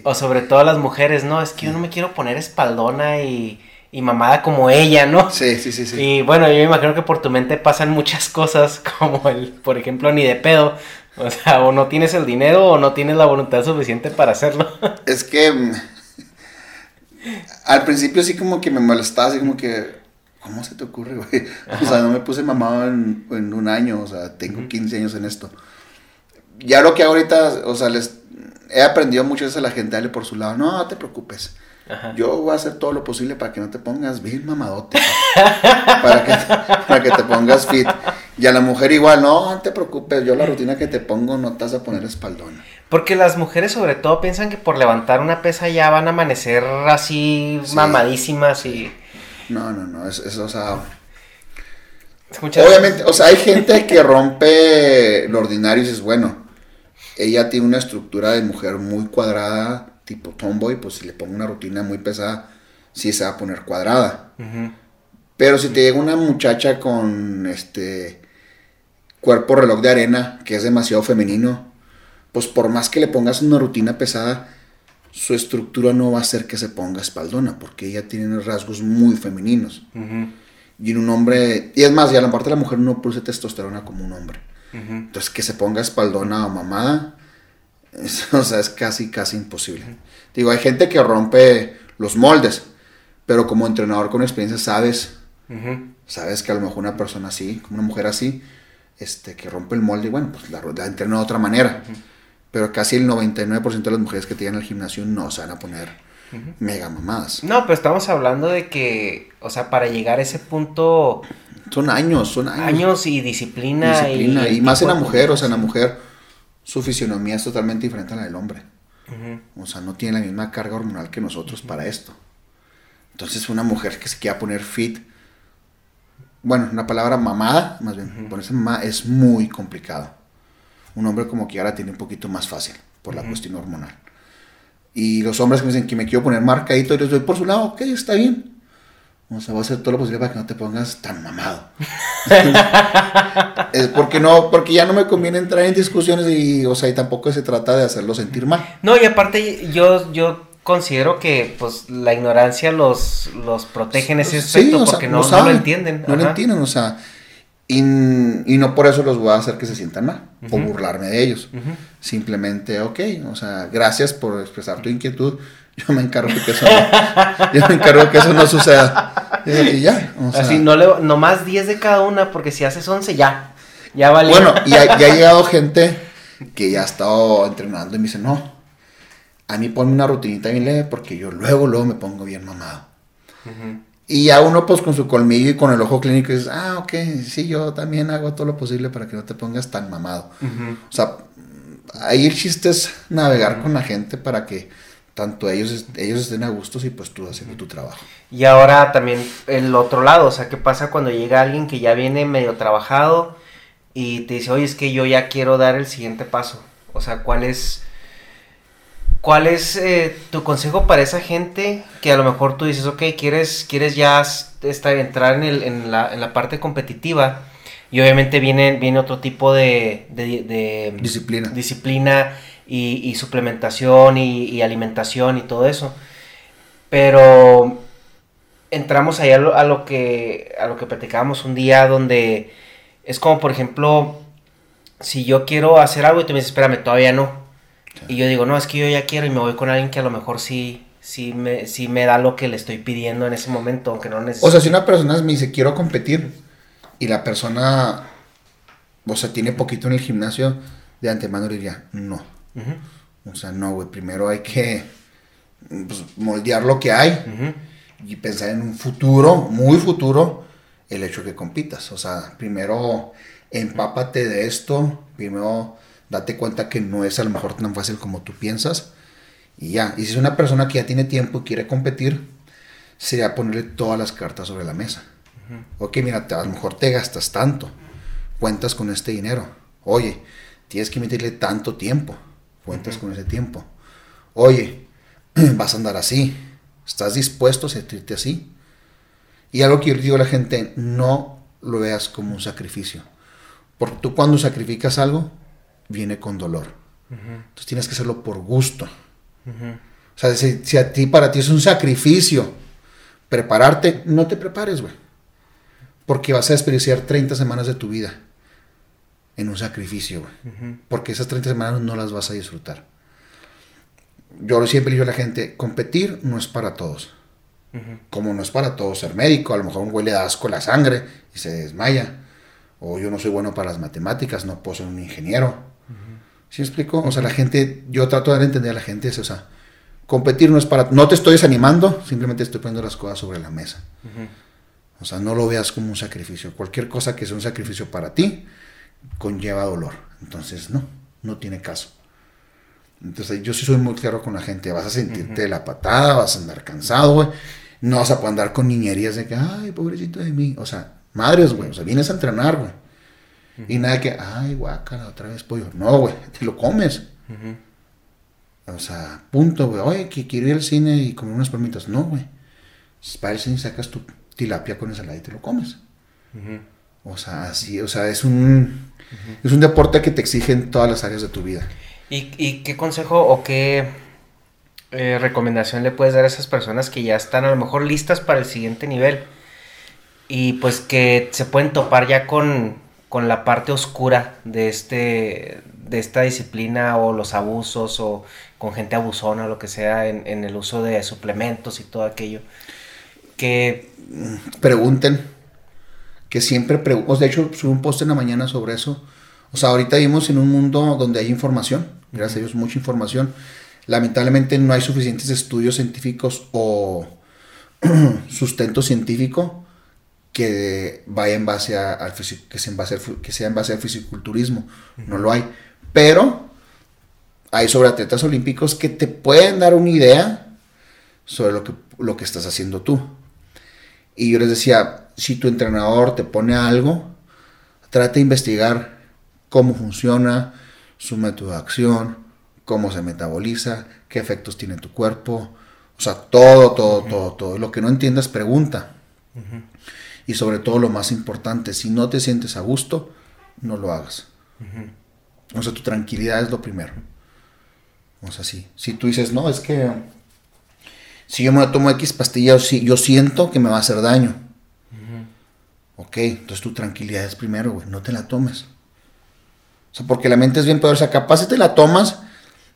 O sobre todo las mujeres, no, es que yo no me quiero poner espaldona y y mamada como ella, ¿no? Sí, sí, sí, sí. Y bueno, yo me imagino que por tu mente pasan muchas cosas, <laughs> como el, por ejemplo, ni de pedo. O sea, o no tienes el dinero o no tienes la voluntad suficiente para hacerlo. <laughs> Es que mm, al principio sí como que me molestaba, así como que, ¿cómo se te ocurre, güey? <laughs> O sea, no me puse mamado en, un año, o sea, tengo 15 años en esto. Ya lo que ahorita, o sea, les he aprendido mucho veces a la gente, dale por su lado, no, no te preocupes yo voy a hacer todo lo posible para que no te pongas bien mamadote. <laughs> para, que, para que te pongas fit. Y a la mujer igual, no, no te preocupes, yo la rutina que te pongo no te vas a poner espaldón. Porque las mujeres sobre todo piensan que por levantar una pesa ya van a amanecer así mamadísimas y... No, no, no, es, o sea... Obviamente, o sea, hay gente que rompe lo ordinario y dices, bueno, ella tiene una estructura de mujer muy cuadrada, tipo tomboy, pues si le pongo una rutina muy pesada, sí se va a poner cuadrada. Pero si te llega una muchacha con este cuerpo reloj de arena, que es demasiado femenino, pues por más que le pongas una rutina pesada, su estructura no va a hacer que se ponga espaldona, porque ella tiene rasgos muy femeninos. Y en un hombre, y es más, y a la parte de la mujer no produce testosterona como un hombre. Entonces que se ponga espaldona o mamada, <laughs> o sea, es casi, casi imposible. Digo, hay gente que rompe los moldes, pero como entrenador con experiencia sabes, sabes que a lo mejor una persona así, como una mujer así, este, que rompe el molde, bueno, pues la, la entrena de otra manera. Pero casi el 99% de las mujeres que tienen el gimnasio no se van a poner mega mamadas. No, pero estamos hablando de que, o sea, para llegar a ese punto... Son años, son años. Años y disciplina. Disciplina, y, y más en la mujer, o sea, en la mujer su fisionomía es totalmente diferente a la del hombre. O sea, no tiene la misma carga hormonal que nosotros para esto. Entonces, una mujer que se quiera poner fit, bueno, la palabra mamada, más bien, ponerse mamá es muy complicado. Un hombre como que ahora tiene un poquito más fácil por la cuestión hormonal. Y los hombres que me dicen que me quiero poner marcadito, yo les doy por su lado, ok, está bien. O sea, voy a hacer todo lo posible para que no te pongas tan mamado. <laughs> es porque no, porque ya no me conviene entrar en discusiones y, o sea, y tampoco se trata de hacerlo sentir mal. No, y aparte yo, yo considero que pues la ignorancia los, los protege en ese aspecto porque no, lo entienden. No lo entienden, o sea, y, no por eso los voy a hacer que se sientan mal o burlarme de ellos. Simplemente, ok, o sea, gracias por expresar tu inquietud. <laughs> Yo me encargo de que eso no, yo me encargo que eso no suceda. Y ya. Así, no, le, no más 10 de cada una, porque si haces 11 ya. Ya vale. Bueno, y ya ha <laughs> llegado gente que ya ha estado entrenando y me dice, no, a mí ponme una rutinita bien leve porque yo luego, luego me pongo bien mamado. Y ya uno pues con su colmillo y con el ojo clínico dice, ah, ok, sí, yo también hago todo lo posible para que no te pongas tan mamado. O sea, ahí el chiste es navegar con la gente para que tanto ellos, ellos estén a gustos y pues tú haciendo tu trabajo. Y ahora también el otro lado, o sea, ¿qué pasa cuando llega alguien que ya viene medio trabajado y te dice, oye, es que yo ya quiero dar el siguiente paso? O sea, ¿cuál es ¿Cuál es eh, tu consejo para esa gente que a lo mejor tú dices, ok, quieres, quieres ya estar, entrar en, el, en, la, en la parte competitiva y obviamente viene, viene otro tipo de, disciplina, disciplina y, suplementación y, alimentación y todo eso. Pero entramos ahí a lo, a lo, que, a lo que platicábamos un día donde es como, por ejemplo, si yo quiero hacer algo y tú me dices, espérame, todavía no y yo digo, no, es que yo ya quiero y me voy con alguien que a lo mejor sí, sí, me, sí me da lo que le estoy pidiendo en ese momento, aunque no necesito. O sea, si una persona me dice, quiero competir, y la persona, o sea, tiene poquito en el gimnasio, de antemano diría, no. O sea, no, güey, primero hay que pues, moldear lo que hay y pensar en un futuro, muy futuro, el hecho de que compitas. O sea, primero empápate de esto, primero date cuenta que no es a lo mejor tan fácil como tú piensas y ya. Y si es una persona que ya tiene tiempo y quiere competir, sería ponerle todas las cartas sobre la mesa. Ok, mira, a lo mejor te gastas tanto, cuentas con este dinero. Oye, tienes que meterle tanto tiempo, cuentas con ese tiempo. Oye, <clears throat> vas a andar así, estás dispuesto a sentirte así. Y algo que yo digo a la gente, no lo veas como un sacrificio. Porque tú cuando sacrificas algo, viene con dolor. Entonces tienes que hacerlo por gusto. O sea, si, a ti, para ti es un sacrificio prepararte, no te prepares, güey. Porque vas a desperdiciar 30 semanas de tu vida en un sacrificio, güey. Porque esas 30 semanas no las vas a disfrutar. Yo siempre digo a la gente, competir no es para todos. Como no es para todos ser médico, a lo mejor un güey le da asco la sangre y se desmaya. O yo no soy bueno para las matemáticas, no puedo ser un ingeniero. ¿Sí me explico? O sea, la gente, yo trato de entender a la gente, es, o sea, competir no es para, no te estoy desanimando, simplemente estoy poniendo las cosas sobre la mesa. O sea, no lo veas como un sacrificio. Cualquier cosa que sea un sacrificio para ti conlleva dolor. Entonces, no, no tiene caso. Entonces, yo sí soy muy claro con la gente. Vas a sentirte la patada, vas a andar cansado, güey. No vas a poder andar con niñerías de que, ay, pobrecito de mí. O sea, madres, güey. O sea, vienes a entrenar, güey. Y nada que, ay, guácala, otra vez pollo. No, güey, te lo comes. O sea, punto, güey. Oye, que quiero ir al cine y comer unas palmitas. No, güey. Para el cine sacas tu tilapia con ensalada y te lo comes. O sea, así, o sea, es un, es un deporte que te exige en todas las áreas de tu vida. ¿Y, qué consejo o qué eh, recomendación le puedes dar a esas personas que ya están a lo mejor listas para el siguiente nivel? Y pues que se pueden topar ya con, con la parte oscura de este de esta disciplina o los abusos o con gente abusona o lo que sea en, el uso de suplementos y todo aquello que pregunten que siempre pregunten de hecho subí un post en la mañana sobre eso. O sea ahorita vivimos en un mundo donde hay información gracias a Dios mucha información. Lamentablemente no hay suficientes estudios científicos o <clears throat> sustento científico que vaya en base al que sea en base al, que sea en base al fisiculturismo. No lo hay. Pero hay sobre atletas olímpicos que te pueden dar una idea sobre lo que, lo que estás haciendo tú. Y yo les decía, si tu entrenador te pone algo, trata de investigar cómo funciona, su método de acción, cómo se metaboliza, qué efectos tiene en tu cuerpo. O sea, todo, todo, todo, todo. Lo que no entiendas, pregunta. Y sobre todo lo más importante, si no te sientes a gusto, no lo hagas. O sea, tu tranquilidad es lo primero. O sea, sí. Si tú dices, no, es que si yo me tomo X pastillas, yo siento que me va a hacer daño. Ok, entonces tu tranquilidad es primero, güey. No te la tomes. O sea, porque la mente es bien poderosa. Capaz si te la tomas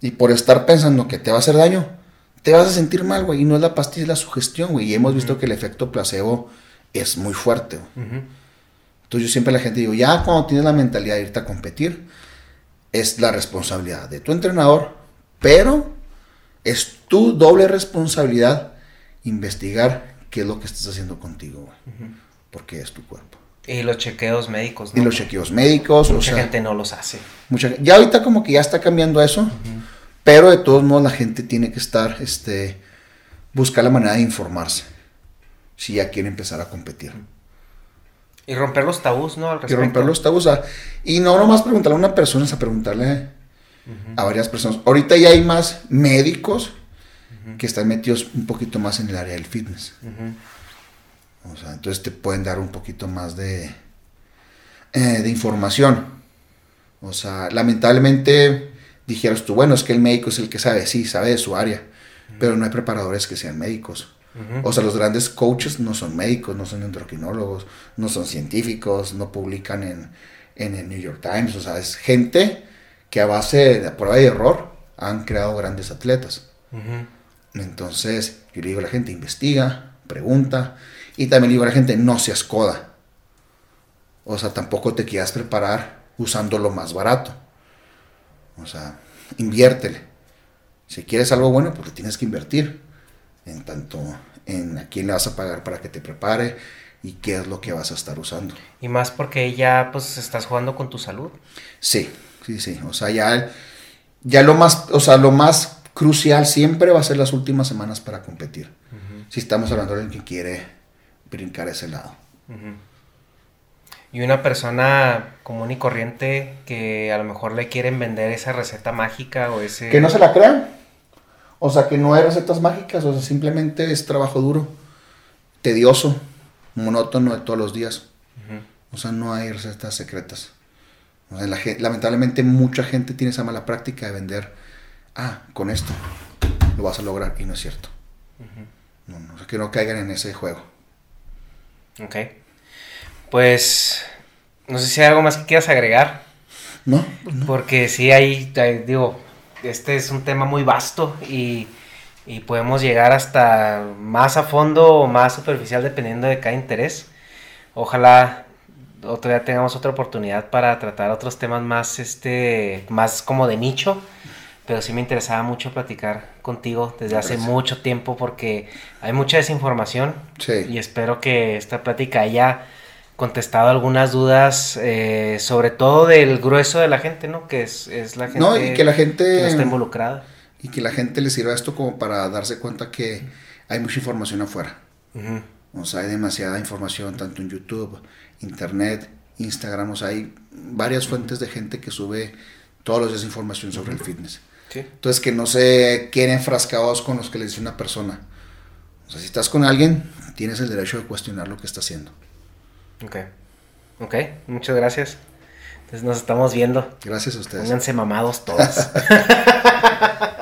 y por estar pensando que te va a hacer daño, te vas a sentir mal, güey. Y no es la pastilla, es la sugestión, güey. Y hemos visto que el efecto placebo es muy fuerte. Entonces yo siempre a la gente digo, ya cuando tienes la mentalidad de irte a competir, es la responsabilidad de tu entrenador, pero es tu doble responsabilidad investigar qué es lo que estás haciendo contigo, güey. Porque es tu cuerpo. Y los chequeos médicos, ¿no? Y los chequeos médicos. Mucha gente no los hace. Mucha, ya ahorita como que ya está cambiando eso, pero de todos modos la gente tiene que estar, este, buscar la manera de informarse si ya quiere empezar a competir. Y romper los tabús, ¿no? y romper los tabús. y no nomás preguntarle a una persona, es a preguntarle a varias personas. Ahorita ya hay más médicos que están metidos un poquito más en el área del fitness. O sea, entonces te pueden dar un poquito más de, eh, de información. O sea, lamentablemente dijeras tú, bueno, es que el médico es el que sabe, sí, sabe de su área, pero no hay preparadores que sean médicos. O sea, los grandes coaches no son médicos, no son endocrinólogos, no son científicos, no publican en, en el New York Times. O sea, es gente que a base de prueba y error han creado grandes atletas. Entonces, yo le digo a la gente, investiga, pregunta, y también le digo a la gente, no seas coda. O sea, tampoco te quieras preparar usando lo más barato. O sea, inviértele. Si quieres algo bueno, pues le tienes que invertir. En tanto en a quién le vas a pagar para que te prepare y qué es lo que vas a estar usando. Y más porque ya pues estás jugando con tu salud. Sí, sí, sí. O sea, ya, ya lo más, o sea, lo más crucial siempre va a ser las últimas semanas para competir. Si estamos hablando de alguien que quiere brincar ese lado. Y una persona común y corriente que a lo mejor le quieren vender esa receta mágica o ese... Que no se la crean. O sea, que no hay recetas mágicas, o sea, simplemente es trabajo duro, tedioso, monótono de todos los días. O sea, no hay recetas secretas. O sea, lamentablemente mucha gente tiene esa mala práctica de vender, ah, con esto lo vas a lograr, y no es cierto. no, no, o sea, que no caigan en ese juego. Ok. Pues, no sé si hay algo más que quieras agregar. No, pues Porque sí hay, digo, este es un tema muy vasto y, y, podemos llegar hasta más a fondo o más superficial dependiendo de cada interés. Ojalá otro día tengamos otra oportunidad para tratar otros temas más, este, más como de nicho pero sí me interesaba mucho platicar contigo desde hace mucho tiempo porque hay mucha desinformación y espero que esta plática haya contestado algunas dudas, eh, sobre todo del grueso de la gente, ¿no? Que es, la gente no, y que, la gente está involucrada. Y que la gente le sirva esto como para darse cuenta que hay mucha información afuera. O sea, hay demasiada información tanto en YouTube, Internet, Instagram, o sea, hay varias fuentes de gente que sube todos los días información sobre el fitness. Entonces, que no se queden enfrascados con los que le dice una persona. O sea, si estás con alguien, tienes el derecho de cuestionar lo que está haciendo. Ok. Ok, muchas gracias. Entonces nos estamos viendo. Gracias a ustedes. Pónganse mamados todos. <laughs>